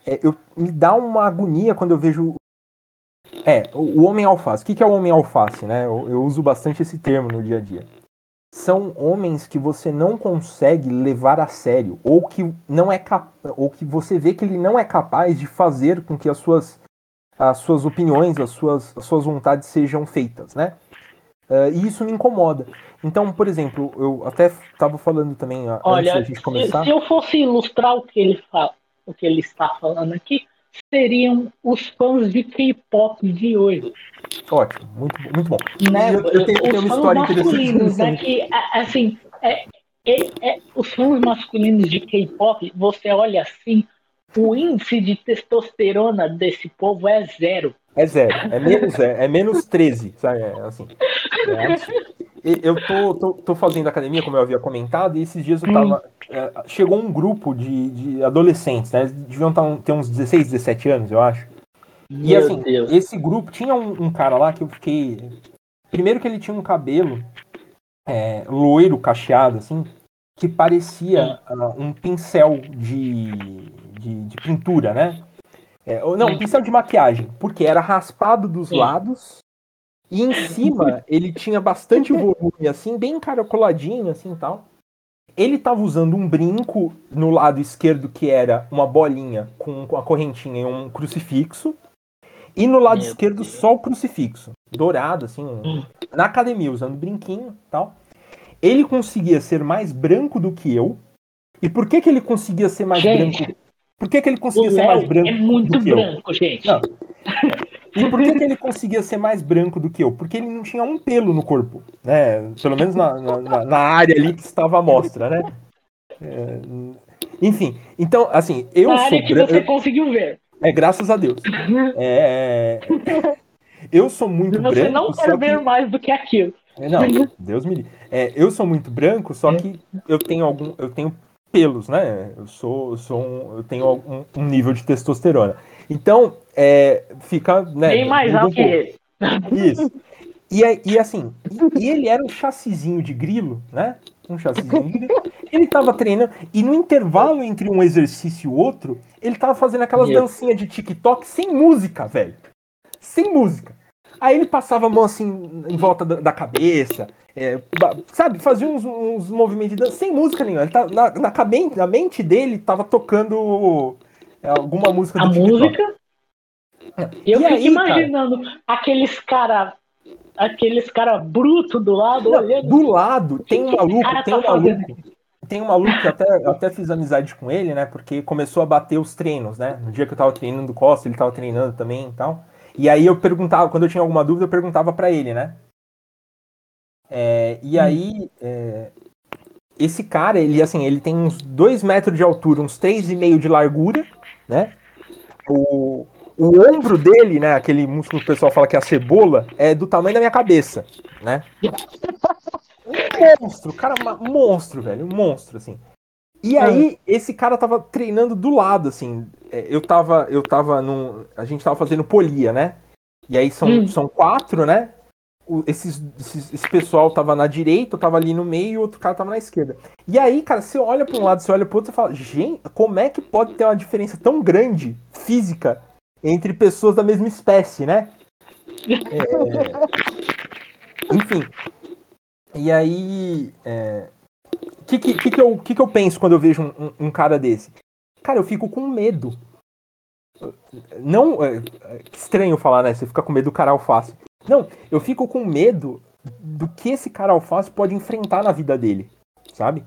é, eu, me dá uma agonia quando eu vejo. É, o, homem alface. O que, que é o homem alface, né? Eu, eu, uso bastante esse termo no dia a dia. São homens que você não consegue levar a sério, ou que não é cap... ou que você vê que ele não é capaz de fazer com que as suas as suas opiniões, as suas, as suas vontades sejam feitas, né? Uh, e isso me incomoda. Então, por exemplo, eu até estava falando também Olha, antes da gente começar. Se, se eu fosse ilustrar o que ele fala, o que ele está falando aqui, seriam os fãs de K-pop de hoje. Ótimo, muito, muito bom. Né? Eu, eu tenho, os fãs masculinos, né, que, assim, é, é, é, os fãs masculinos de K-pop, você olha assim, o índice de testosterona desse povo é zero. É zero, é menos, é, é menos 13, sabe? É, assim, é eu tô, tô, tô, fazendo academia, como eu havia comentado, e esses dias eu tava. É, chegou um grupo de, de adolescentes, né? Eles deviam tá ter uns 16, 17 anos, eu acho. Meu e assim, Deus. esse grupo tinha um, um, cara lá que eu fiquei. Primeiro que ele tinha um cabelo é, loiro, cacheado, assim, que parecia uh, um pincel de, de, de pintura, né? É, não, um pincel de maquiagem, porque era raspado dos Sim. lados e em cima ele tinha bastante volume, assim, bem caracoladinho, assim tal. Ele tava usando um brinco no lado esquerdo que era uma bolinha com, a correntinha e um crucifixo. E no lado Meu esquerdo Deus. só o crucifixo, dourado, assim, hum. na academia, usando brinquinho tal. Ele conseguia ser mais branco do que eu. E por que, que ele conseguia ser mais gente, branco? Por que, que ele conseguia ser mais branco? É muito branco, eu? gente. Não. E por que, que, ele conseguia ser mais branco do que eu? Porque ele não tinha um pelo no corpo, né? Pelo menos na, na, na área ali que estava a mostra, né? É, enfim, então, assim, eu na área que você conseguiu ver. É, graças a Deus. É, eu sou muito você branco. Você não quer ver que... mais do que aquilo. É, não, Deus me livre. É, eu sou muito branco, só que eu tenho algum, eu tenho pelos, né? Eu sou, eu sou um, eu tenho um, um nível de testosterona. Então, é, fica. Né, Bem mais alto que ele. Isso. E, e assim, e ele era um chassizinho de grilo, né? Um chassizinho de grilo. Ele tava treinando, e no intervalo entre um exercício e outro, ele tava fazendo aquelas dancinhas de TikTok sem música, velho. Sem música. Aí ele passava a mão assim em volta da, da cabeça, é, sabe, fazia uns, uns, movimentos de dança sem música nenhuma. Ele tá, na, na, na mente dele tava tocando alguma música do A música? É. Eu e fico aí, imaginando cara? aqueles cara aqueles cara bruto do lado Não, olhando. Do lado tem um maluco, tem tá um maluco. Tem um maluco que até, até fiz amizade com ele, né? Porque começou a bater os treinos, né? No dia que eu tava treinando Costa, ele tava treinando também e tal. E aí eu perguntava, quando eu tinha alguma dúvida, eu perguntava para ele, né? É, e hum. aí, é, esse cara, ele assim, ele tem uns 2 metros de altura, uns 3,5 de largura, né? O, o ombro dele, né? Aquele músculo que o pessoal fala que é a cebola, é do tamanho da minha cabeça, né? Um monstro, cara, um monstro, velho, um monstro, assim. E aí, esse cara tava treinando do lado, assim. É, eu tava, eu tava num. A gente tava fazendo polia, né? E aí são, hum. são quatro, né? Esses, esses, esse pessoal tava na direita, tava ali no meio e o outro cara tava na esquerda. E aí, cara, você olha para um lado, você olha pro outro e fala, gente, como é que pode ter uma diferença tão grande física entre pessoas da mesma espécie, né? É... Enfim. E aí. O é... que, que, que, eu, que, que eu penso quando eu vejo um, um, um cara desse? Cara, eu fico com medo. Não. É, é estranho falar, né? Você fica com medo do cara alface. Não, eu fico com medo do que esse cara alface pode enfrentar na vida dele, sabe?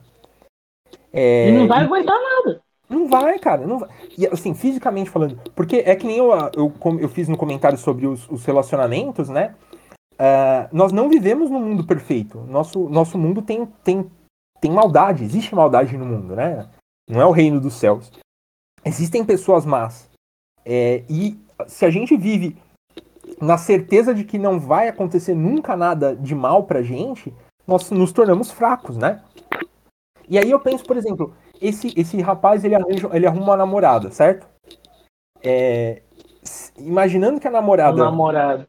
É, e não vai aguentar nada. Não vai, cara. Não vai. E assim, fisicamente falando. Porque é que nem eu, eu, eu fiz no comentário sobre os, os relacionamentos, né? Uh, nós não vivemos num mundo perfeito. Nosso, nosso mundo tem, tem, tem maldade. Existe maldade no mundo, né? Não é o reino dos céus. Existem pessoas más. É, e se a gente vive na certeza de que não vai acontecer nunca nada de mal pra gente, nós nos tornamos fracos, né? E aí eu penso, por exemplo, esse, esse rapaz ele, arranja, ele arruma uma namorada, certo? É, imaginando que a namorada. namorada.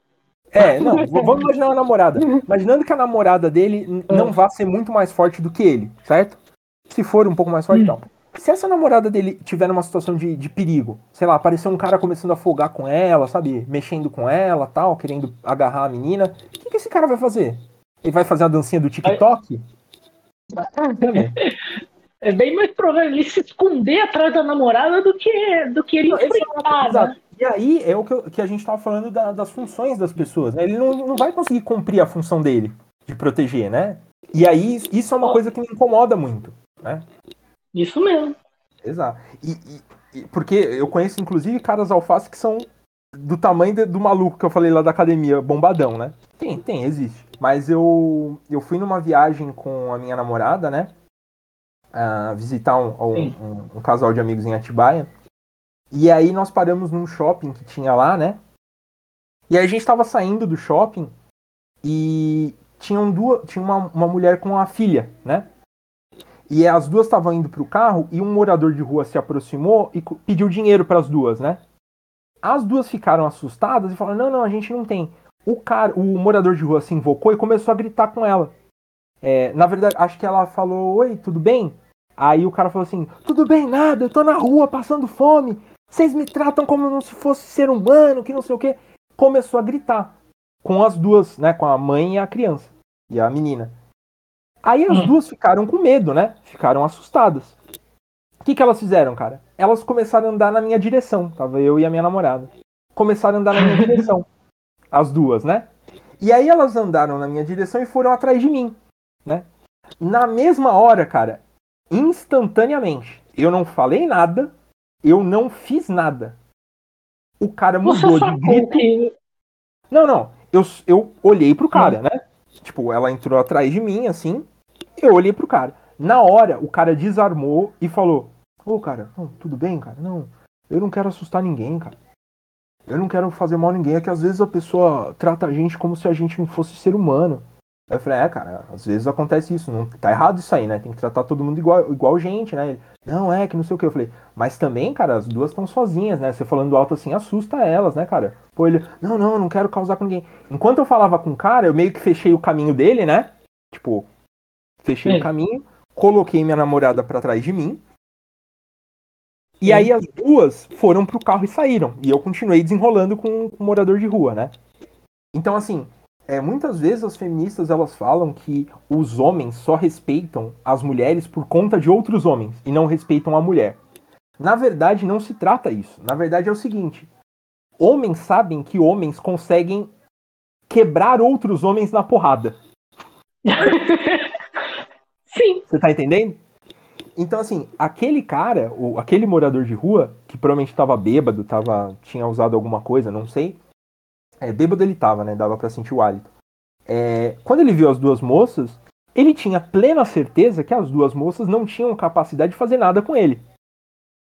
É, não, vamos imaginar uma namorada. Imaginando que a namorada dele não vá ser muito mais forte do que ele, certo? Se for um pouco mais forte, não se essa namorada dele tiver numa situação de, de perigo, sei lá, aparecer um cara começando a folgar com ela, sabe? Mexendo com ela tal, querendo agarrar a menina, o que, que esse cara vai fazer? Ele vai fazer a dancinha do TikTok? É bem mais provável ele se esconder atrás da namorada do que, do que ele enfrentar. Né? E aí é o que, que a gente estava falando da, das funções das pessoas. Né? Ele não, não vai conseguir cumprir a função dele de proteger, né? E aí isso é uma coisa que me incomoda muito, né? Isso mesmo. Exato. E, e, porque eu conheço, inclusive, caras alface que são do tamanho de, do maluco que eu falei lá da academia, bombadão, né? Tem, tem, existe. Mas eu, eu fui numa viagem com a minha namorada, né? Uh, visitar um, um, um, um, casal de amigos em Atibaia. E aí nós paramos num shopping que tinha lá, né? E aí a gente estava saindo do shopping e tinham duas, tinha uma, uma mulher com a filha, né? E as duas estavam indo para o carro e um morador de rua se aproximou e pediu dinheiro para as duas, né? As duas ficaram assustadas e falaram: não, não, a gente não tem. O cara, o morador de rua se invocou e começou a gritar com ela. É, na verdade, acho que ela falou: Oi, tudo bem? Aí o cara falou assim: Tudo bem, nada, eu tô na rua passando fome. Vocês me tratam como se fosse ser humano, que não sei o que. Começou a gritar com as duas, né? Com a mãe e a criança e a menina. Aí as hum. duas ficaram com medo, né? Ficaram assustadas. O que, que elas fizeram, cara? Elas começaram a andar na minha direção. Tava eu e a minha namorada. Começaram a andar na minha direção. As duas, né? E aí elas andaram na minha direção e foram atrás de mim, né? Na mesma hora, cara, instantaneamente, eu não falei nada, eu não fiz nada. O cara mudou de grito. Não, não. Eu, eu olhei pro cara, hum. né? Tipo, ela entrou atrás de mim, assim. Eu olhei pro cara. Na hora, o cara desarmou e falou: Ô, cara, não, tudo bem, cara? Não, eu não quero assustar ninguém, cara. Eu não quero fazer mal a ninguém. É que às vezes a pessoa trata a gente como se a gente não fosse ser humano. Eu falei, é, cara, às vezes acontece isso. Não, tá errado isso aí, né? Tem que tratar todo mundo igual, igual gente, né? Ele, não, é que não sei o que. Eu falei, mas também, cara, as duas estão sozinhas, né? Você falando alto assim assusta elas, né, cara? Pô, ele, não, não, não quero causar com ninguém. Enquanto eu falava com o cara, eu meio que fechei o caminho dele, né? Tipo, fechei o caminho, coloquei minha namorada para trás de mim. E aí as duas foram pro carro e saíram. E eu continuei desenrolando com o morador de rua, né? Então, assim, é, muitas vezes as feministas elas falam que os homens só respeitam as mulheres por conta de outros homens e não respeitam a mulher. Na verdade, não se trata isso. Na verdade, é o seguinte: homens sabem que homens conseguem quebrar outros homens na porrada. Sim. Você tá entendendo? Então, assim, aquele cara, o, aquele morador de rua, que provavelmente estava bêbado, tava, tinha usado alguma coisa, não sei, é, bêbado ele tava, né? Dava para sentir o hálito. É, quando ele viu as duas moças, ele tinha plena certeza que as duas moças não tinham capacidade de fazer nada com ele.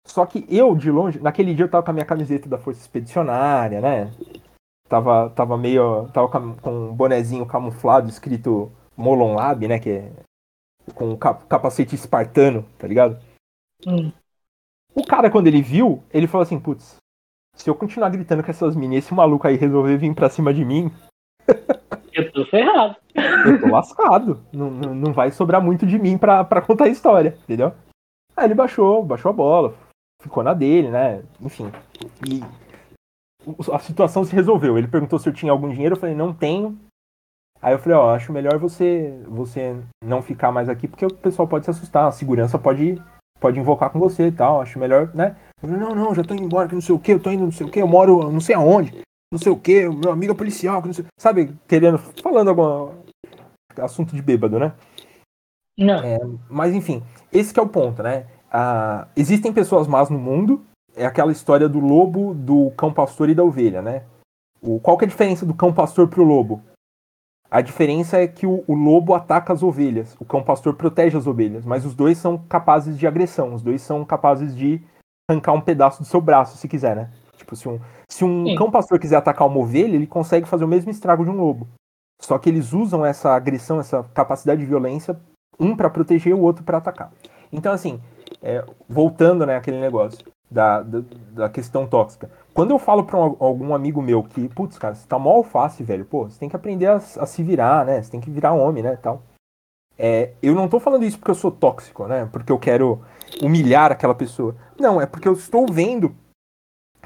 Só que eu, de longe, naquele dia eu tava com a minha camiseta da Força Expedicionária, né? Tava, tava meio. Tava com um bonezinho camuflado escrito Molon Lab, né? Que é com capacete espartano, tá ligado? Hum. O cara, quando ele viu, ele falou assim: putz, se eu continuar gritando com essas meninas, esse maluco aí resolver vir pra cima de mim. eu tô ferrado. Eu tô lascado. não, não, não vai sobrar muito de mim pra, pra contar a história, entendeu? Aí ele baixou, baixou a bola, ficou na dele, né? Enfim. E a situação se resolveu. Ele perguntou se eu tinha algum dinheiro, eu falei, não tenho. Aí eu falei, ó, acho melhor você você não ficar mais aqui, porque o pessoal pode se assustar, a segurança pode pode invocar com você e tal. Acho melhor, né? Eu falei, não, não, já tô indo embora, que não sei o que, eu tô indo não sei o que, eu moro não sei aonde, não sei o que, meu amigo é policial, que não sei, sabe, querendo, falando algum assunto de bêbado, né? Não. É, mas enfim, esse é o ponto, né? Ah, existem pessoas más no mundo, é aquela história do lobo, do cão pastor e da ovelha, né? O, qual que é a diferença do cão pastor pro lobo? A diferença é que o, o, lobo ataca as ovelhas, o cão pastor protege as ovelhas, mas os dois são capazes de agressão, os dois são capazes de arrancar um pedaço do seu braço, se quiser, né? Tipo, se um, se um cão pastor quiser atacar uma ovelha, ele consegue fazer o mesmo estrago de um lobo. Só que eles usam essa agressão, essa capacidade de violência, um para proteger e o outro para atacar. Então, assim, é, voltando, né, aquele negócio da, da, da questão tóxica. Quando eu falo pra um, algum amigo meu que, putz, cara, você tá mó alface, velho, pô, você tem que aprender a, a se virar, né? Você tem que virar homem, né, tal. É, eu não tô falando isso porque eu sou tóxico, né? Porque eu quero humilhar aquela pessoa. Não, é porque eu estou vendo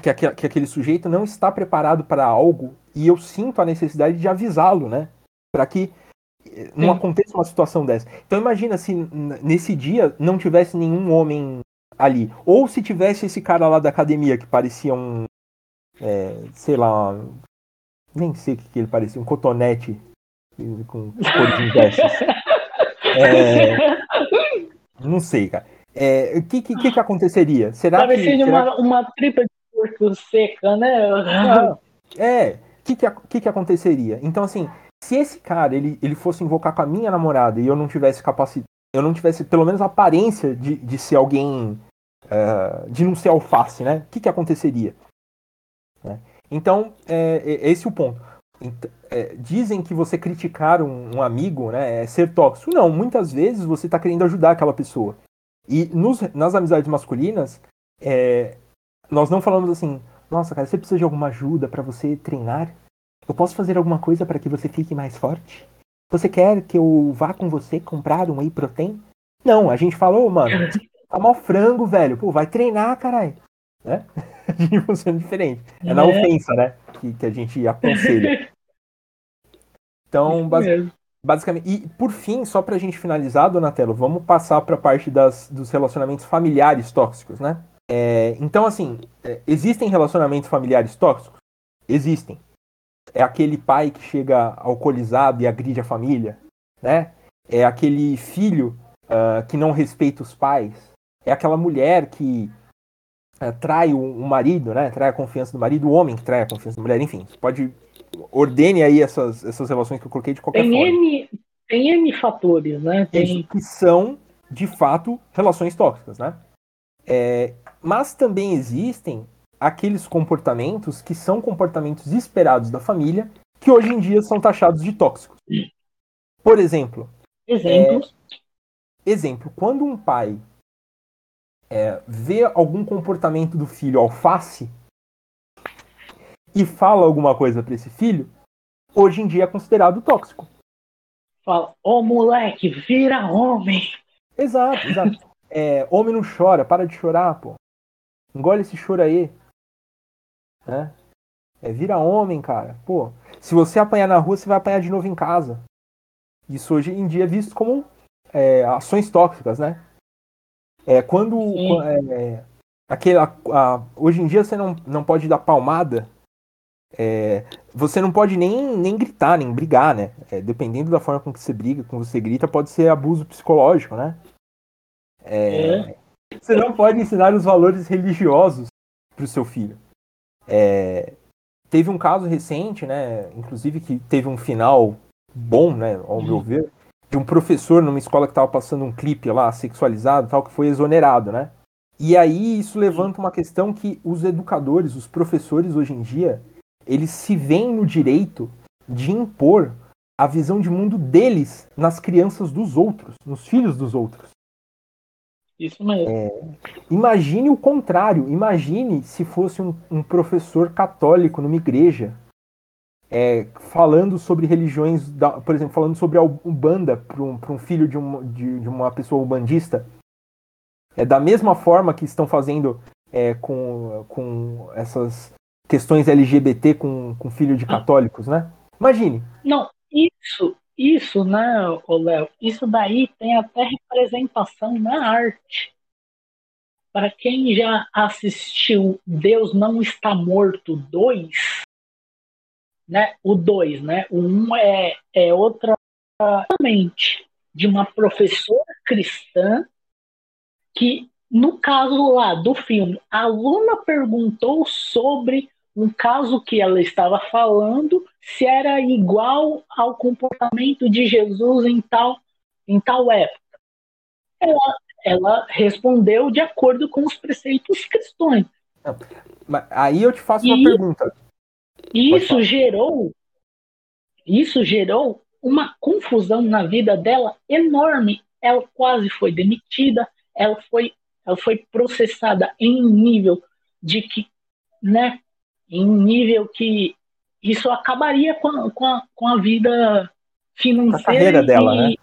que, aquele, que aquele sujeito não está preparado para algo e eu sinto a necessidade de avisá-lo, né? Para que não aconteça uma situação dessa. Então imagina se nesse dia não tivesse nenhum homem ali. Ou se tivesse esse cara lá da academia que parecia um. É, sei lá. Nem sei o que, que ele parecia, um cotonete com cores inversas. É, não sei, cara. É, o que, que, que, aconteceria? Será Parecia que. Será... Uma, uma tripa de porco seca, né? Ah, é. O que, que, que, aconteceria? Então, assim, se esse cara ele, ele fosse invocar com a minha namorada e eu não tivesse capacidade, eu não tivesse pelo menos a aparência de, de ser alguém, uh, de não ser alface, né? O que, que aconteceria? Né? Então, é, é, esse é o ponto. É, dizem que você criticar um, um, amigo né, é ser tóxico. Não, muitas vezes você está querendo ajudar aquela pessoa. E nos, nas amizades masculinas, é, nós não falamos assim, nossa, cara, você precisa de alguma ajuda para você treinar? Eu posso fazer alguma coisa para que você fique mais forte? Você quer que eu vá com você comprar um whey protein? Não, a gente falou, mano, tá mal frango, velho. Pô, vai treinar, caralho. Né? A gente funciona diferente. É na é. ofensa, né? Que, que a gente aconselha. Então, base, basicamente. E por fim, só pra gente finalizar, Donatello, vamos passar pra parte das, dos relacionamentos familiares tóxicos, né? É, então, assim, é, existem relacionamentos familiares tóxicos? Existem é aquele pai que chega alcoolizado e agride a família, né? É aquele filho uh, que não respeita os pais, é aquela mulher que uh, trai o, o, marido, né? Trai a confiança do marido, o homem que trai a confiança da mulher, enfim. Você pode ordene aí essas, essas relações que eu coloquei de qualquer tem forma. N, tem N fatores, né? Tem... Que são, de fato, relações tóxicas, né? É, mas também existem aqueles comportamentos que são comportamentos esperados da família, que hoje em dia são taxados de tóxicos. Por exemplo. Exemplos. É, exemplo, quando um pai é, vê algum comportamento do filho alface e fala alguma coisa para esse filho, hoje em dia é considerado tóxico. Fala, ô moleque, vira homem. Exato, exato. É, homem não chora, para de chorar, pô. Engole esse choro aí né? É, vira homem, cara. Pô, se você apanhar na rua, você vai apanhar de novo em casa. Isso hoje em dia é visto como é, ações tóxicas, né? É, quando. É, aquele, a, hoje em dia você não, não pode dar palmada. É, você não pode nem, nem gritar, nem brigar, né? É, dependendo da forma com que você briga, com você grita, pode ser abuso psicológico, né? É, você não pode ensinar os valores religiosos para o seu filho. É, teve um caso recente, né, inclusive que teve um final bom, né, ao meu ver, de um professor numa escola que estava passando um clipe lá sexualizado, tal, que foi exonerado, né? E aí isso levanta uma questão que os educadores, os professores hoje em dia, eles se veem no direito de impor a visão de mundo deles nas crianças dos outros, nos filhos dos outros. Isso mesmo. É, imagine o contrário. Imagine se fosse um, um professor católico numa igreja é, falando sobre religiões, da, por exemplo, falando sobre a Umbanda para um, um filho de, um, de, de, uma pessoa ubandista. É da mesma forma que estão fazendo é, com, com essas questões LGBT com, com filho de católicos, né? Imagine. Não, isso isso, né, Léo? Isso daí tem até representação na arte. Para quem já assistiu Deus Não Está Morto 2, né? O 2, né? O 1 um é, é outra mente de uma professora cristã que, no caso lá do filme, a aluna perguntou sobre um caso que ela estava falando se era igual ao comportamento de Jesus em tal, em tal época. Ela, ela respondeu de acordo com os preceitos cristãos. Aí eu te faço e, uma pergunta. Isso gerou, isso gerou uma confusão na vida dela enorme. Ela quase foi demitida, ela foi, ela foi processada em um nível de que, né, em um nível que isso acabaria com a, com a, com a vida financeira. A carreira dela, e, né?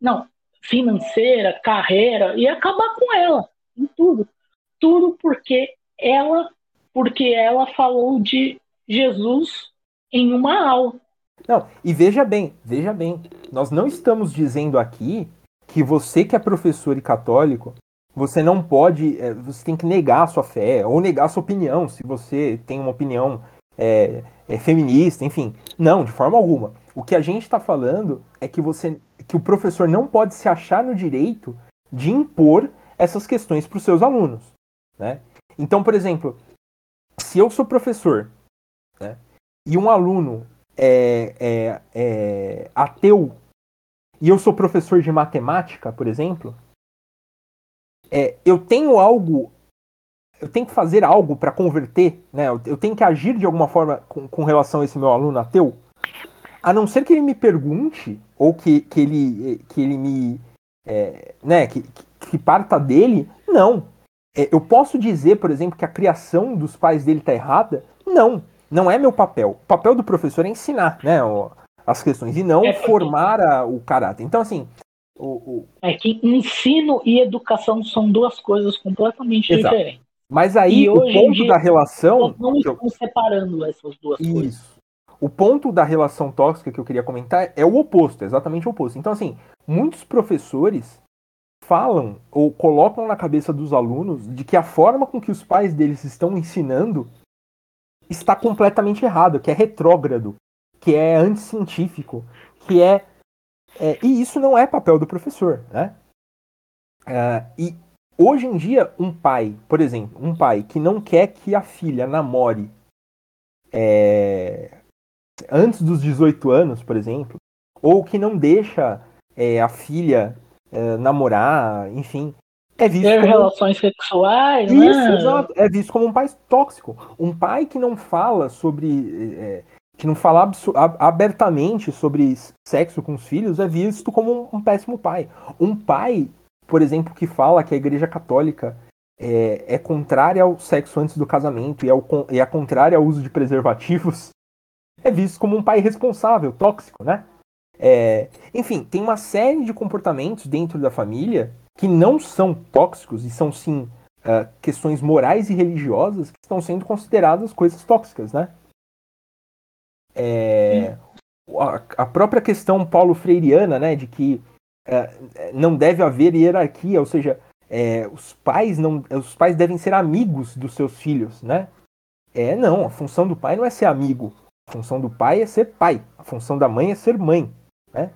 Não, financeira, carreira, e acabar com ela, em tudo. Tudo porque ela, porque ela falou de Jesus em uma aula. Não, e veja bem, veja bem, nós não estamos dizendo aqui que você que é professor e católico, você não pode, é, você tem que negar a sua fé ou negar a sua opinião, se você tem uma opinião é, é feminista, enfim. Não, de forma alguma. O que a gente está falando é que você, que o professor não pode se achar no direito de impor essas questões para os seus alunos, né? Então, por exemplo, se eu sou professor, né, e um aluno é, é, é ateu e eu sou professor de matemática, por exemplo, é, eu tenho algo, eu tenho que fazer algo para converter, né? Eu, eu, tenho que agir de alguma forma com, com, relação a esse meu aluno ateu, a não ser que ele me pergunte ou que, que ele que ele me, é, né? Que, que parta dele, não. É, eu posso dizer, por exemplo, que a criação dos pais dele está errada? Não, não é meu papel. O papel do professor é ensinar, né? as questões e não é formar a, o caráter. Então, assim. O, o... É que ensino e educação são duas coisas completamente Exato. diferentes. Mas aí e o ponto da relação. Não estão separando essas duas Isso. coisas. O ponto da relação tóxica que eu queria comentar é o oposto, é exatamente o oposto. Então, assim, muitos professores falam ou colocam na cabeça dos alunos de que a forma com que os pais deles estão ensinando está completamente errado, que é retrógrado, que é anticientífico, que é, é, e isso não é papel do professor, né? Uh, e hoje em dia um pai, por exemplo, um pai que não quer que a filha namore é, antes dos 18 anos, por exemplo, ou que não deixa é, a filha é, namorar, enfim, é visto Ter como... relações sexuais, Isso, né? exato. É visto como um pai tóxico. Um pai que não fala sobre é, que não fala abertamente sobre sexo com os filhos é visto como um, um, péssimo pai. Um pai, por exemplo, que fala que a Igreja Católica é, é contrária ao sexo antes do casamento e, ao, e é contrária ao uso de preservativos, é visto como um pai irresponsável, tóxico, né? É, enfim, tem uma série de comportamentos dentro da família que não são tóxicos e são sim uh, questões morais e religiosas que estão sendo consideradas coisas tóxicas, né? É, a, a, própria questão paulo freiriana, né, de que é, não deve haver hierarquia, ou seja, é, os pais não, os pais devem ser amigos dos seus filhos, né? É não, a função do pai não é ser amigo, a função do pai é ser pai, a função da mãe é ser mãe, né?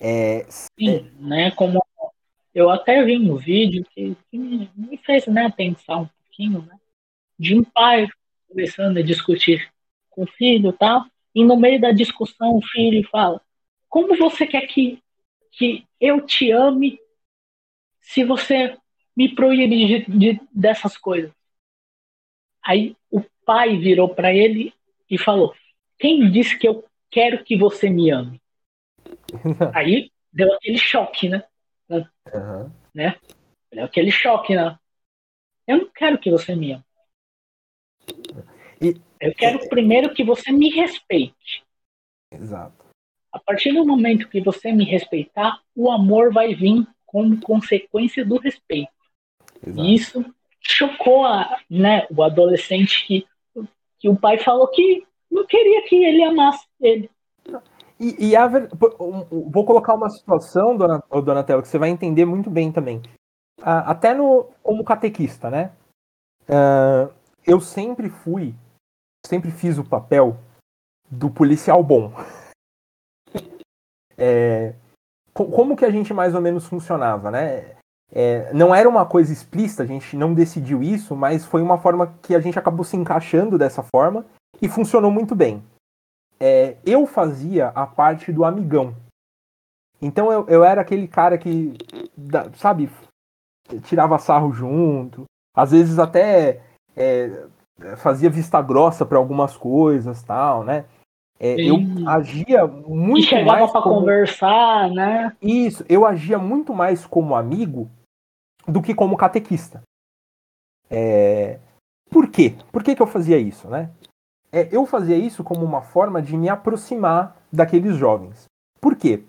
É, Sim, né? Como eu até vi um vídeo que, que me fez né, pensar um pouquinho, né? De um pai começando a discutir com o filho e tal, e no meio da discussão o filho fala: Como você quer que, que eu te ame se você me proíbe de, de, dessas coisas? Aí o pai virou para ele e falou: Quem disse que eu quero que você me ame? Aí deu aquele choque, né? Uhum. né? Deu aquele choque, né? Eu não quero que você me ame. E, eu quero primeiro que você me respeite. Exato. A partir do momento que você me respeitar, o amor vai vir como consequência do respeito. Exato. E isso chocou a, né, o adolescente que, que o pai falou que não queria que ele amasse ele. E, e a, vou colocar uma situação, dona, Donatello, que você vai entender muito bem também. Até no, como catequista, né? Uh, eu sempre fui sempre fiz o papel do policial bom. é, como que a gente mais ou menos funcionava, né? É, não era uma coisa explícita, a gente não decidiu isso, mas foi uma forma que a gente acabou se encaixando dessa forma e funcionou muito bem. É, eu fazia a parte do amigão. Então eu, eu era aquele cara que, sabe, tirava sarro junto, às vezes até é, fazia vista grossa para algumas coisas tal, né? É, eu agia muito chegava mais para como... conversar, né? Isso, eu agia muito mais como amigo do que como catequista. É... Por quê? Por que, que eu fazia isso, né? É, eu fazia isso como uma forma de me aproximar daqueles jovens. Por quê?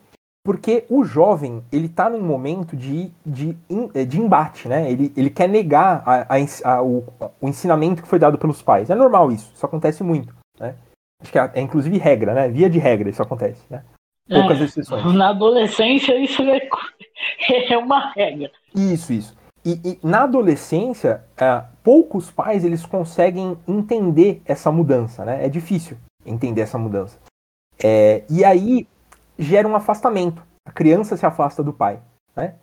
Porque o jovem, ele está num momento de, de, é, de embate, né? Ele, ele quer negar a, a, a, o, o ensinamento que foi dado pelos pais. É normal isso, isso acontece muito, né? Acho que é, é inclusive regra, né? Via de regra isso acontece, né? Poucas É, exceções. Na adolescência, isso é, é uma regra. Isso, isso. E, e na adolescência, ah, poucos pais eles conseguem entender essa mudança, né? É difícil entender essa mudança. É, e aí gera um afastamento. A criança se afasta do pai, né?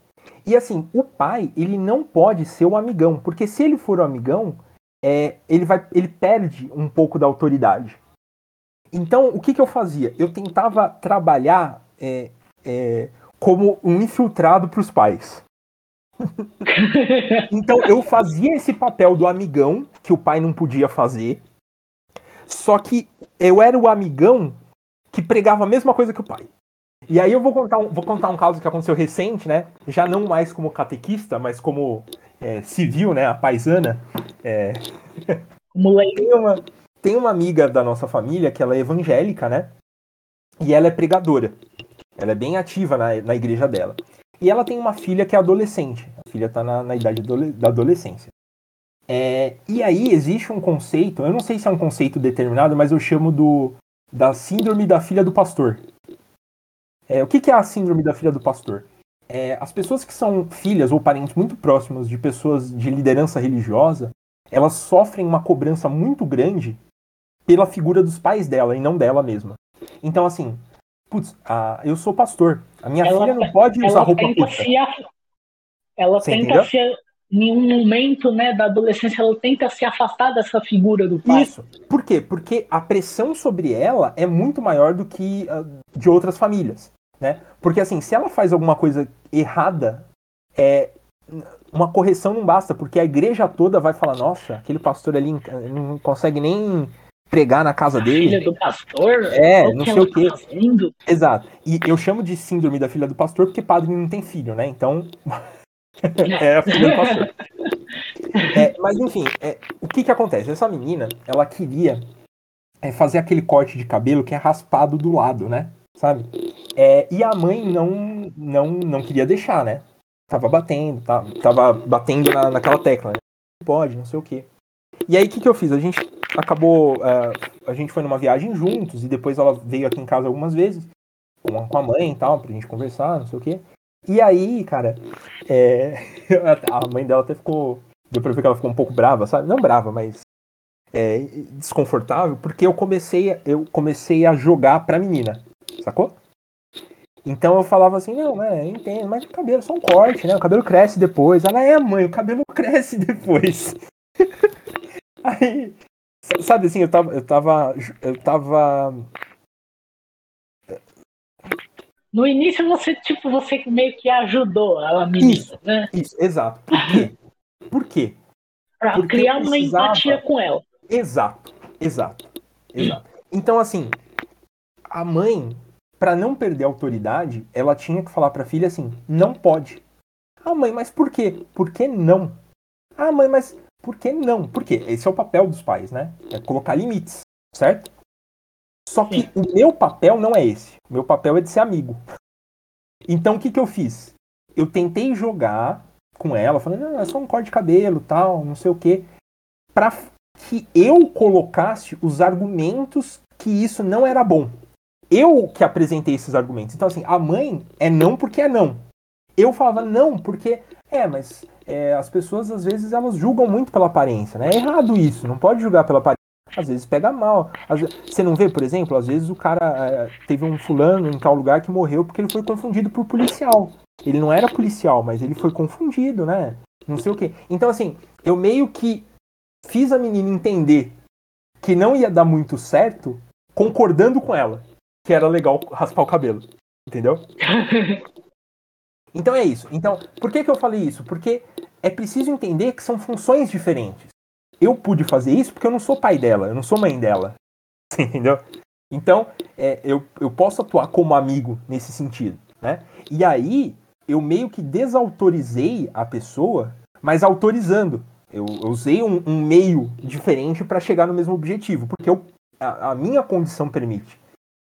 E assim, o pai ele não pode ser o amigão, porque se ele for o amigão, é, ele vai, ele perde um pouco da autoridade. Então, o que, que eu fazia? Eu tentava trabalhar é, é, como um infiltrado para os pais. Então eu fazia esse papel do amigão que o pai não podia fazer. Só que eu era o amigão que pregava a mesma coisa que o pai. E aí eu vou contar um, vou contar um caso que aconteceu recente, né? Já não mais como catequista, mas como é, civil, né? A paisana. É, tem, uma, tem uma amiga da nossa família que ela é evangélica, né? E ela é pregadora. Ela é bem ativa na, na igreja dela. E ela tem uma filha que é adolescente. A filha tá na, na idade da adolescência. É, e aí existe um conceito, eu não sei se é um conceito determinado, mas eu chamo do da síndrome da filha do pastor. É, o que, que é a síndrome da filha do pastor? É, as pessoas que são filhas ou parentes muito próximos de pessoas de liderança religiosa, elas sofrem uma cobrança muito grande pela figura dos pais dela e não dela mesma. Então, assim, putz, a- eu sou pastor. A minha Ela- filha não pode usar roupa curta. af- Ela Você tenta se. Em um momento né, da adolescência, ela tenta se afastar dessa figura do pai. Isso. Por quê? Porque a pressão sobre ela é muito maior do que a de outras famílias, né? Porque assim, se ela faz alguma coisa errada, é uma correção não basta, porque a igreja toda vai falar: "Nossa, aquele pastor ali não consegue nem pregar na casa Filha dele". do pastor? É, olha não sei o quê. tá. Exato. E eu chamo de síndrome da filha do pastor porque padre não tem filho, né? Então é a filha do pastor. É, mas enfim, é, o que que acontece? Essa menina, ela queria é, fazer aquele corte de cabelo que é raspado do lado, né? Sabe? É, e a mãe não, não, não queria deixar, né? Tava batendo, tá, tava batendo na, naquela tecla, né? Não pode, não sei o quê. E aí, o que que eu fiz? A gente acabou, é, a gente foi numa viagem juntos e depois ela veio aqui em casa algumas vezes com a, com a mãe e tal, pra gente conversar, não sei o quê. E aí, cara, é, a mãe dela até ficou. Deu pra ver que ela ficou um pouco brava, sabe? Não brava, mas é, desconfortável, porque eu comecei, eu comecei a jogar pra menina, sacou? Então eu falava assim, não, né, entendo, mas o cabelo é só um corte, né? O cabelo cresce depois. Ela é, mãe, o cabelo cresce depois. Aí, sabe assim, eu tava, eu tava, eu tava No início você, tipo, você meio que ajudou a menina, Isso. né? Isso, exato. Por quê? Por quê? Pra Porque criar uma precisava- empatia com ela. Exato, exato, exato. Então, assim, a mãe, pra não perder a autoridade, ela tinha que falar pra filha assim: não pode. Ah, mãe, mas por quê? Por que não? Ah, mãe, mas por que não? Por quê? Esse é o papel dos pais, né? É colocar limites, certo? Só que Sim. o meu papel não é esse. O meu papel é de ser amigo. Então, o que, que eu fiz? Eu tentei jogar com ela, falando, não, é só um corte de cabelo, tal, não sei o quê, pra que eu colocasse os argumentos que isso não era bom. Eu que apresentei esses argumentos. Então, assim, a mãe é não porque é não. Eu falava não porque, é, mas é, as pessoas às vezes elas julgam muito pela aparência, né? É errado isso, não pode julgar pela aparência. Às vezes pega mal. Você não vê, por exemplo, às vezes o cara é, teve um fulano em tal lugar que morreu porque ele foi confundido por policial. Ele não era policial, mas ele foi confundido, né? Não sei o quê. Então, assim, eu meio que fiz a menina entender que não ia dar muito certo, concordando com ela, que era legal raspar o cabelo. Entendeu? Então é isso. Então, por que, que eu falei isso? Porque é preciso entender que são funções diferentes. Eu pude fazer isso porque eu não sou pai dela, eu não sou mãe dela. Entendeu? Então, é, eu, eu posso atuar como amigo nesse sentido, né? E aí, eu meio que desautorizei a pessoa, mas autorizando. Eu, eu usei um, um meio diferente para chegar no mesmo objetivo, porque eu, a, a minha condição permite.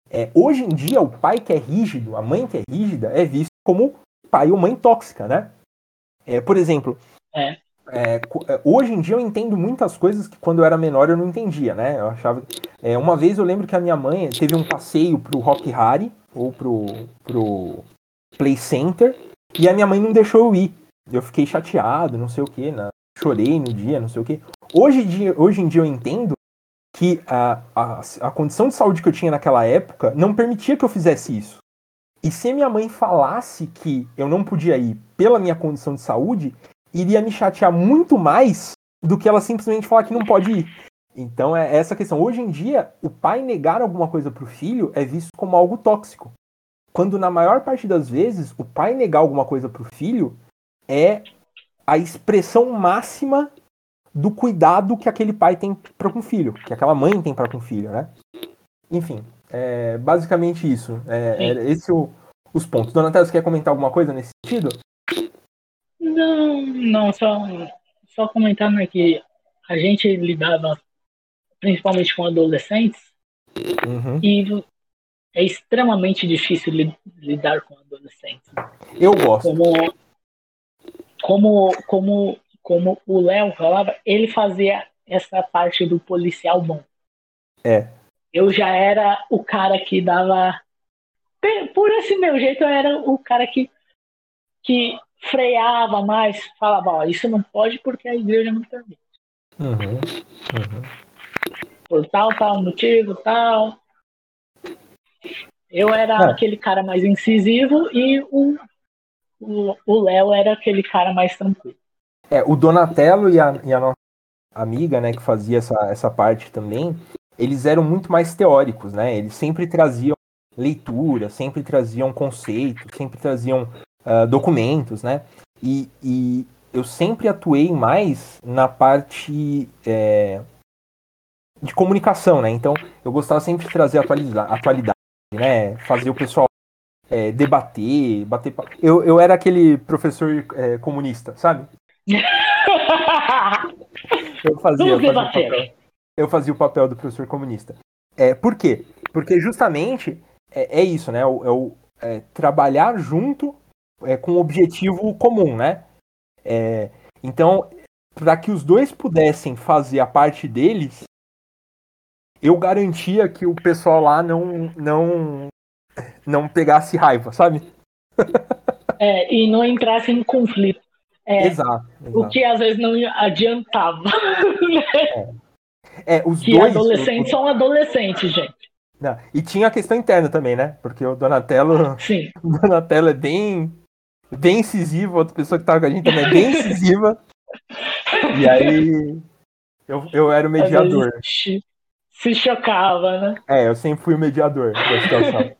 É, hoje em dia, o pai que é rígido, a mãe que é rígida, é visto como pai ou mãe tóxica, né? É, por exemplo, É. é, é, hoje em dia eu entendo muitas coisas que quando eu era menor eu não entendia, né? Eu achava. É, uma vez eu lembro que a minha mãe teve um passeio pro Rock Harry ou pro, pro Play Center e a minha mãe não deixou eu ir. Eu fiquei chateado, não sei o que, né? chorei no dia, não sei o que. Hoje, dia, hoje em dia eu entendo que a, a, a condição de saúde que eu tinha naquela época não permitia que eu fizesse isso. E se minha mãe falasse que eu não podia ir pela minha condição de saúde, iria me chatear muito mais do que ela simplesmente falar que não pode ir. Então é essa questão. Hoje em dia, o pai negar alguma coisa para o filho é visto como algo tóxico. Quando na maior parte das vezes o pai negar alguma coisa para o filho é a expressão máxima do cuidado que aquele pai tem para com o filho, que aquela mãe tem para com o filho, né? Enfim, é basicamente isso. É, é esse o, os pontos. Donatello, você quer comentar alguma coisa nesse sentido? Não, não, só, só comentando né, que a gente lidava principalmente com adolescentes uhum. e é extremamente difícil li, lidar com adolescentes. Eu gosto. Como, como, como, como o Léo falava, ele fazia essa parte do policial bom. É. Eu já era o cara que dava. Por esse meu jeito, eu era o cara que, que freava mais, falava, ó, isso não pode porque a igreja não permite. Uhum, uhum. Por tal, tal motivo, tal. Eu era é. aquele cara mais incisivo e o o Léo era aquele cara mais tranquilo. É, o Donatello e a, e a nossa amiga, né, que fazia essa, essa parte também, eles eram muito mais teóricos, né? Eles sempre traziam leitura, sempre traziam conceitos, sempre traziam uh, documentos, né? E, e, eu sempre atuei mais na parte é, de comunicação, né? Então eu gostava sempre de trazer atualidade, atualidade né? Fazer o pessoal é, debater, bater. Eu, eu era aquele professor é, comunista, sabe? eu fazia, fazia, papel, eu fazia o papel do professor comunista. É, por quê? Porque justamente é, é isso, né? É o, é trabalhar junto é, com um objetivo comum, né? É, então, para que os dois pudessem fazer a parte deles, eu garantia que o pessoal lá não, não, não pegasse raiva, sabe? É, e não entrasse em conflito. É, exato, exato, O que às vezes não adiantava. Né? É. é. os que dois. adolescentes são adolescentes, gente. Não, e tinha a questão interna também, né? Porque o Donatello. Sim. O Donatello é bem. Bem incisivo, outra pessoa que tava com a gente também é bem incisiva. e aí. Eu, eu era o mediador. Se chocava, né? É, eu sempre fui o mediador da situação.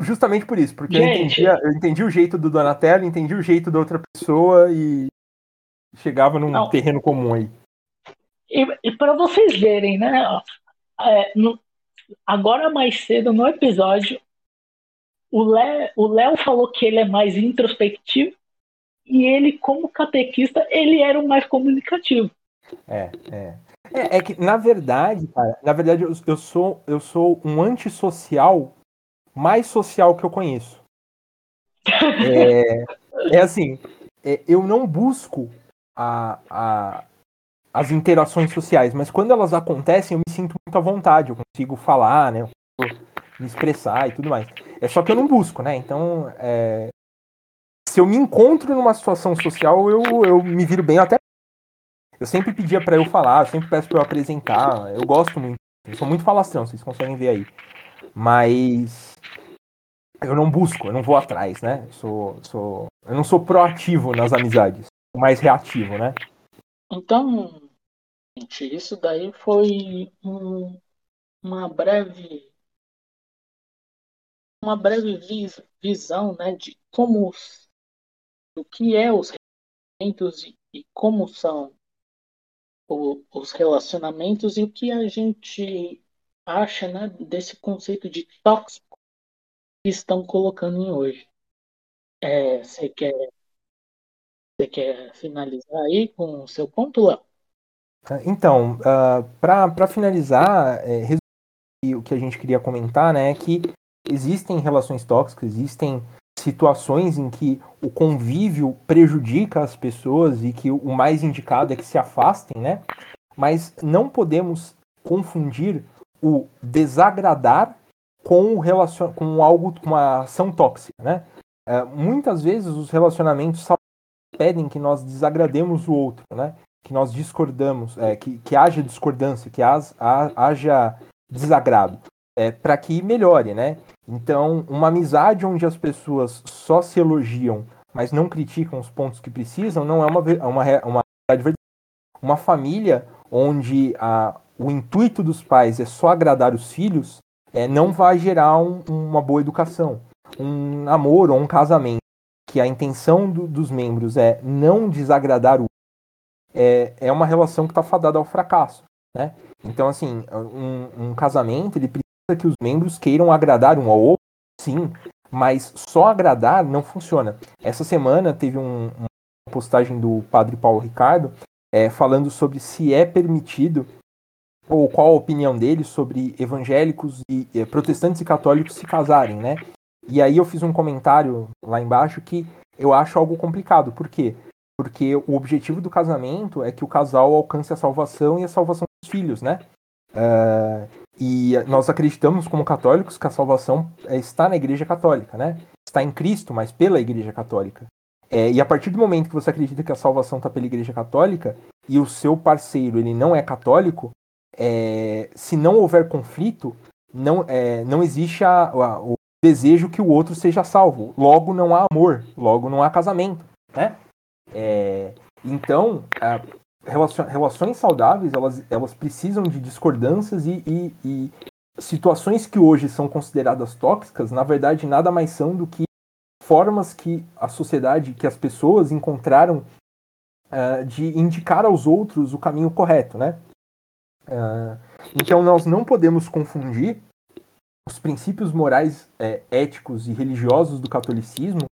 Justamente por isso, porque eu entendi, eu entendi o jeito do Donatello, entendi o jeito da outra pessoa e chegava num Não. terreno comum aí. E, e para vocês verem, né? É, no, agora mais cedo no episódio, o Léo falou que ele é mais introspectivo e ele, como catequista, ele era o mais comunicativo. É, é. É, é que, na verdade, cara, na verdade, eu, eu, sou, eu sou um antissocial mais social que eu conheço. É, é assim, é, eu não busco a, a, as interações sociais, mas quando elas acontecem, eu me sinto muito à vontade, eu consigo falar, né? Eu consigo me expressar e tudo mais. É só que eu não busco, né? Então, é, se eu me encontro numa situação social, eu, eu me viro bem até. Eu sempre pedia para eu falar, eu sempre peço para eu apresentar. Eu gosto muito. Eu sou muito falastrão, vocês conseguem ver aí. Mas eu não busco, eu não vou atrás, né? Eu, sou, sou, eu não sou proativo nas amizades, mais reativo, né? Então, isso daí foi um, uma breve uma breve vis, visão, né, de como o que é os relacionamentos e, e como são o, os relacionamentos e o que a gente acha, né, desse conceito de tóxico que estão colocando em hoje. É, quer você quer finalizar aí com o seu ponto, Léo? Então, uh, ah, para finalizar, é, o que a gente queria comentar, né, é que existem relações tóxicas, existem situações em que o convívio prejudica as pessoas e que o mais indicado é que se afastem, né? Mas não podemos confundir o desagradar com, o relacion... com algo, com uma ação tóxica, né? É, muitas vezes os relacionamentos pedem que nós desagrademos o outro, né? Que nós discordamos, é, que, que haja discordância, que haja desagrado, é, para que melhore, né? Então, uma amizade onde as pessoas só se elogiam, mas não criticam os pontos que precisam, não é uma, uma, uma verdade. Uma família onde a, o intuito dos pais é só agradar os filhos, é, não vai gerar um, uma boa educação. Um namoro ou um casamento que a intenção do, dos membros é não desagradar o é, é uma relação que está fadada ao fracasso. Né? Então, assim, um, um casamento ele precisa que os membros queiram agradar um ao outro, sim, mas só agradar não funciona. Essa semana teve um, uma postagem do padre Paulo Ricardo é, falando sobre se é permitido ou qual a opinião dele sobre evangélicos e eh, protestantes e católicos se casarem, né? E aí eu fiz um comentário lá embaixo que eu acho algo complicado. Por quê? Porque o objetivo do casamento é que o casal alcance a salvação e a salvação dos filhos, né? Uh, e nós acreditamos como católicos que a salvação eh, está na Igreja Católica, né? Está em Cristo, mas pela Igreja Católica. É, e a partir do momento que você acredita que a salvação está pela Igreja Católica e o seu parceiro ele não é católico, é, se não houver conflito, não, é, não existe a, a, o desejo que o outro seja salvo. Logo não há amor, logo não há casamento, né? É, então, relações saudáveis, elas, elas precisam de discordâncias e, e, e, situações que hoje são consideradas tóxicas, na verdade, nada mais são do que formas que a sociedade, que as pessoas encontraram uh, de indicar aos outros o caminho correto, né? Uh, então nós não podemos confundir os princípios morais, é, éticos e religiosos do catolicismo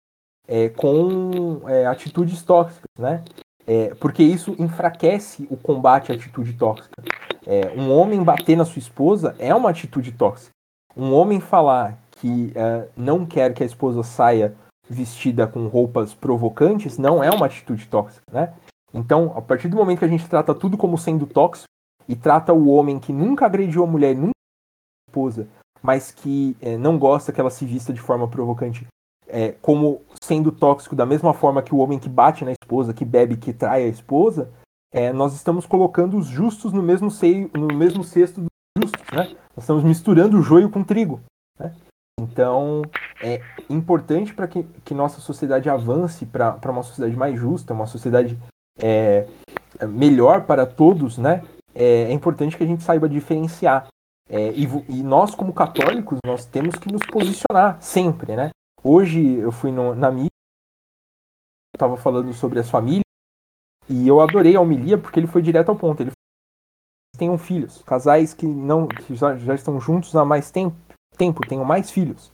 é, com é, atitudes tóxicas, né? É, porque isso enfraquece o combate à atitude tóxica. É, um homem bater na sua esposa é uma atitude tóxica. Um homem falar que é, não quer que a esposa saia vestida com roupas provocantes não é uma atitude tóxica, né? Então, a partir do momento que a gente trata tudo como sendo tóxico e trata o homem que nunca agrediu a mulher, nunca a esposa, mas que é, não gosta que ela se vista de forma provocante, é, como sendo tóxico da mesma forma que o homem que bate na esposa, que bebe, que trai a esposa, é, nós estamos colocando os justos no mesmo seio, no mesmo cesto dos justos, né? Nós estamos misturando o joio com trigo, né? Então, é importante para que, que nossa sociedade avance para uma sociedade mais justa, uma sociedade é, melhor para todos, né? É, é importante que a gente saiba diferenciar é, e, e, nós, como católicos, nós temos que nos posicionar sempre, né? Hoje eu fui no, na mídia, estava falando sobre as famílias, e eu adorei a homilia porque ele foi direto ao ponto. Ele tenham filhos, casais que não que já, já estão juntos há mais tempo, tempo tenham mais filhos.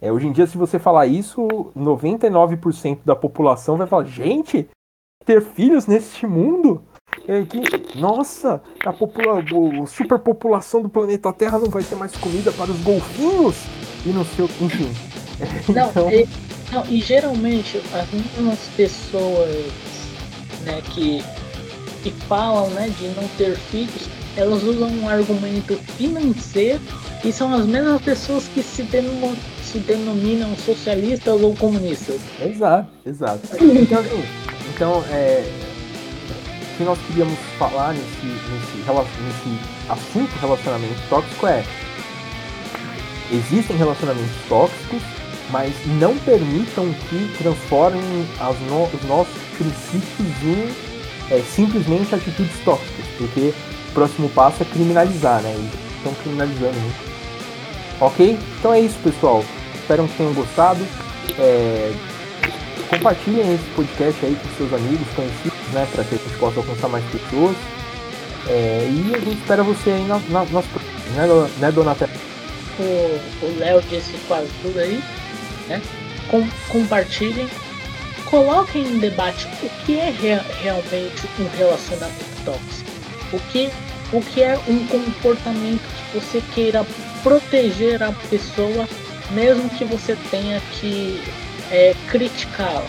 É, hoje em dia, se você falar isso, 99% da população vai falar: gente, ter filhos neste mundo? É que, nossa, a, popula a superpopulação do planeta Terra não vai ter mais comida para os golfinhos e não sei o que, enfim. Não, então... e, não, e geralmente as mesmas pessoas né, que, que falam né, de não ter filhos, elas usam um argumento financeiro e são as mesmas pessoas que se, denom se denominam socialistas ou comunistas. Exato, exato. Então, assim, então é, que nós queríamos falar nesse, nesse, nesse assunto relacionamento tóxico é existem relacionamentos tóxicos, mas não permitam que transformem no, os nossos princípios em é, simplesmente atitudes tóxicas, porque o próximo passo é criminalizar, né? Estão criminalizando muito. Ok? Então é isso, pessoal. Espero que tenham gostado. É, compartilhem esse podcast aí com seus amigos, conhecidos, né? Para que a gente possa alcançar mais pessoas. É, e a gente espera você aí nas na, nas né, né, Donatello? O Léo disse quase tudo aí, né? Com, compartilhem, coloquem em debate o que é rea, realmente um relacionamento tóxico. O que, o que é um comportamento que você queira proteger a pessoa, mesmo que você tenha que é criticá-la.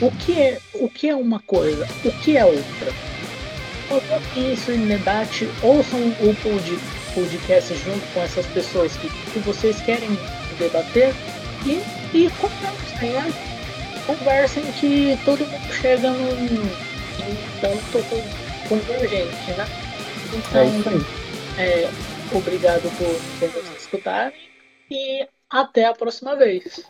O que é, o que é uma coisa? O que é outra? Coloque isso em debate, ouçam o podcast junto com essas pessoas que, que vocês querem debater e, e conversem, né? Conversem que todo mundo chega num, num ponto convergente, né? Então, é isso aí. É, obrigado por, por nos escutar e até a próxima vez.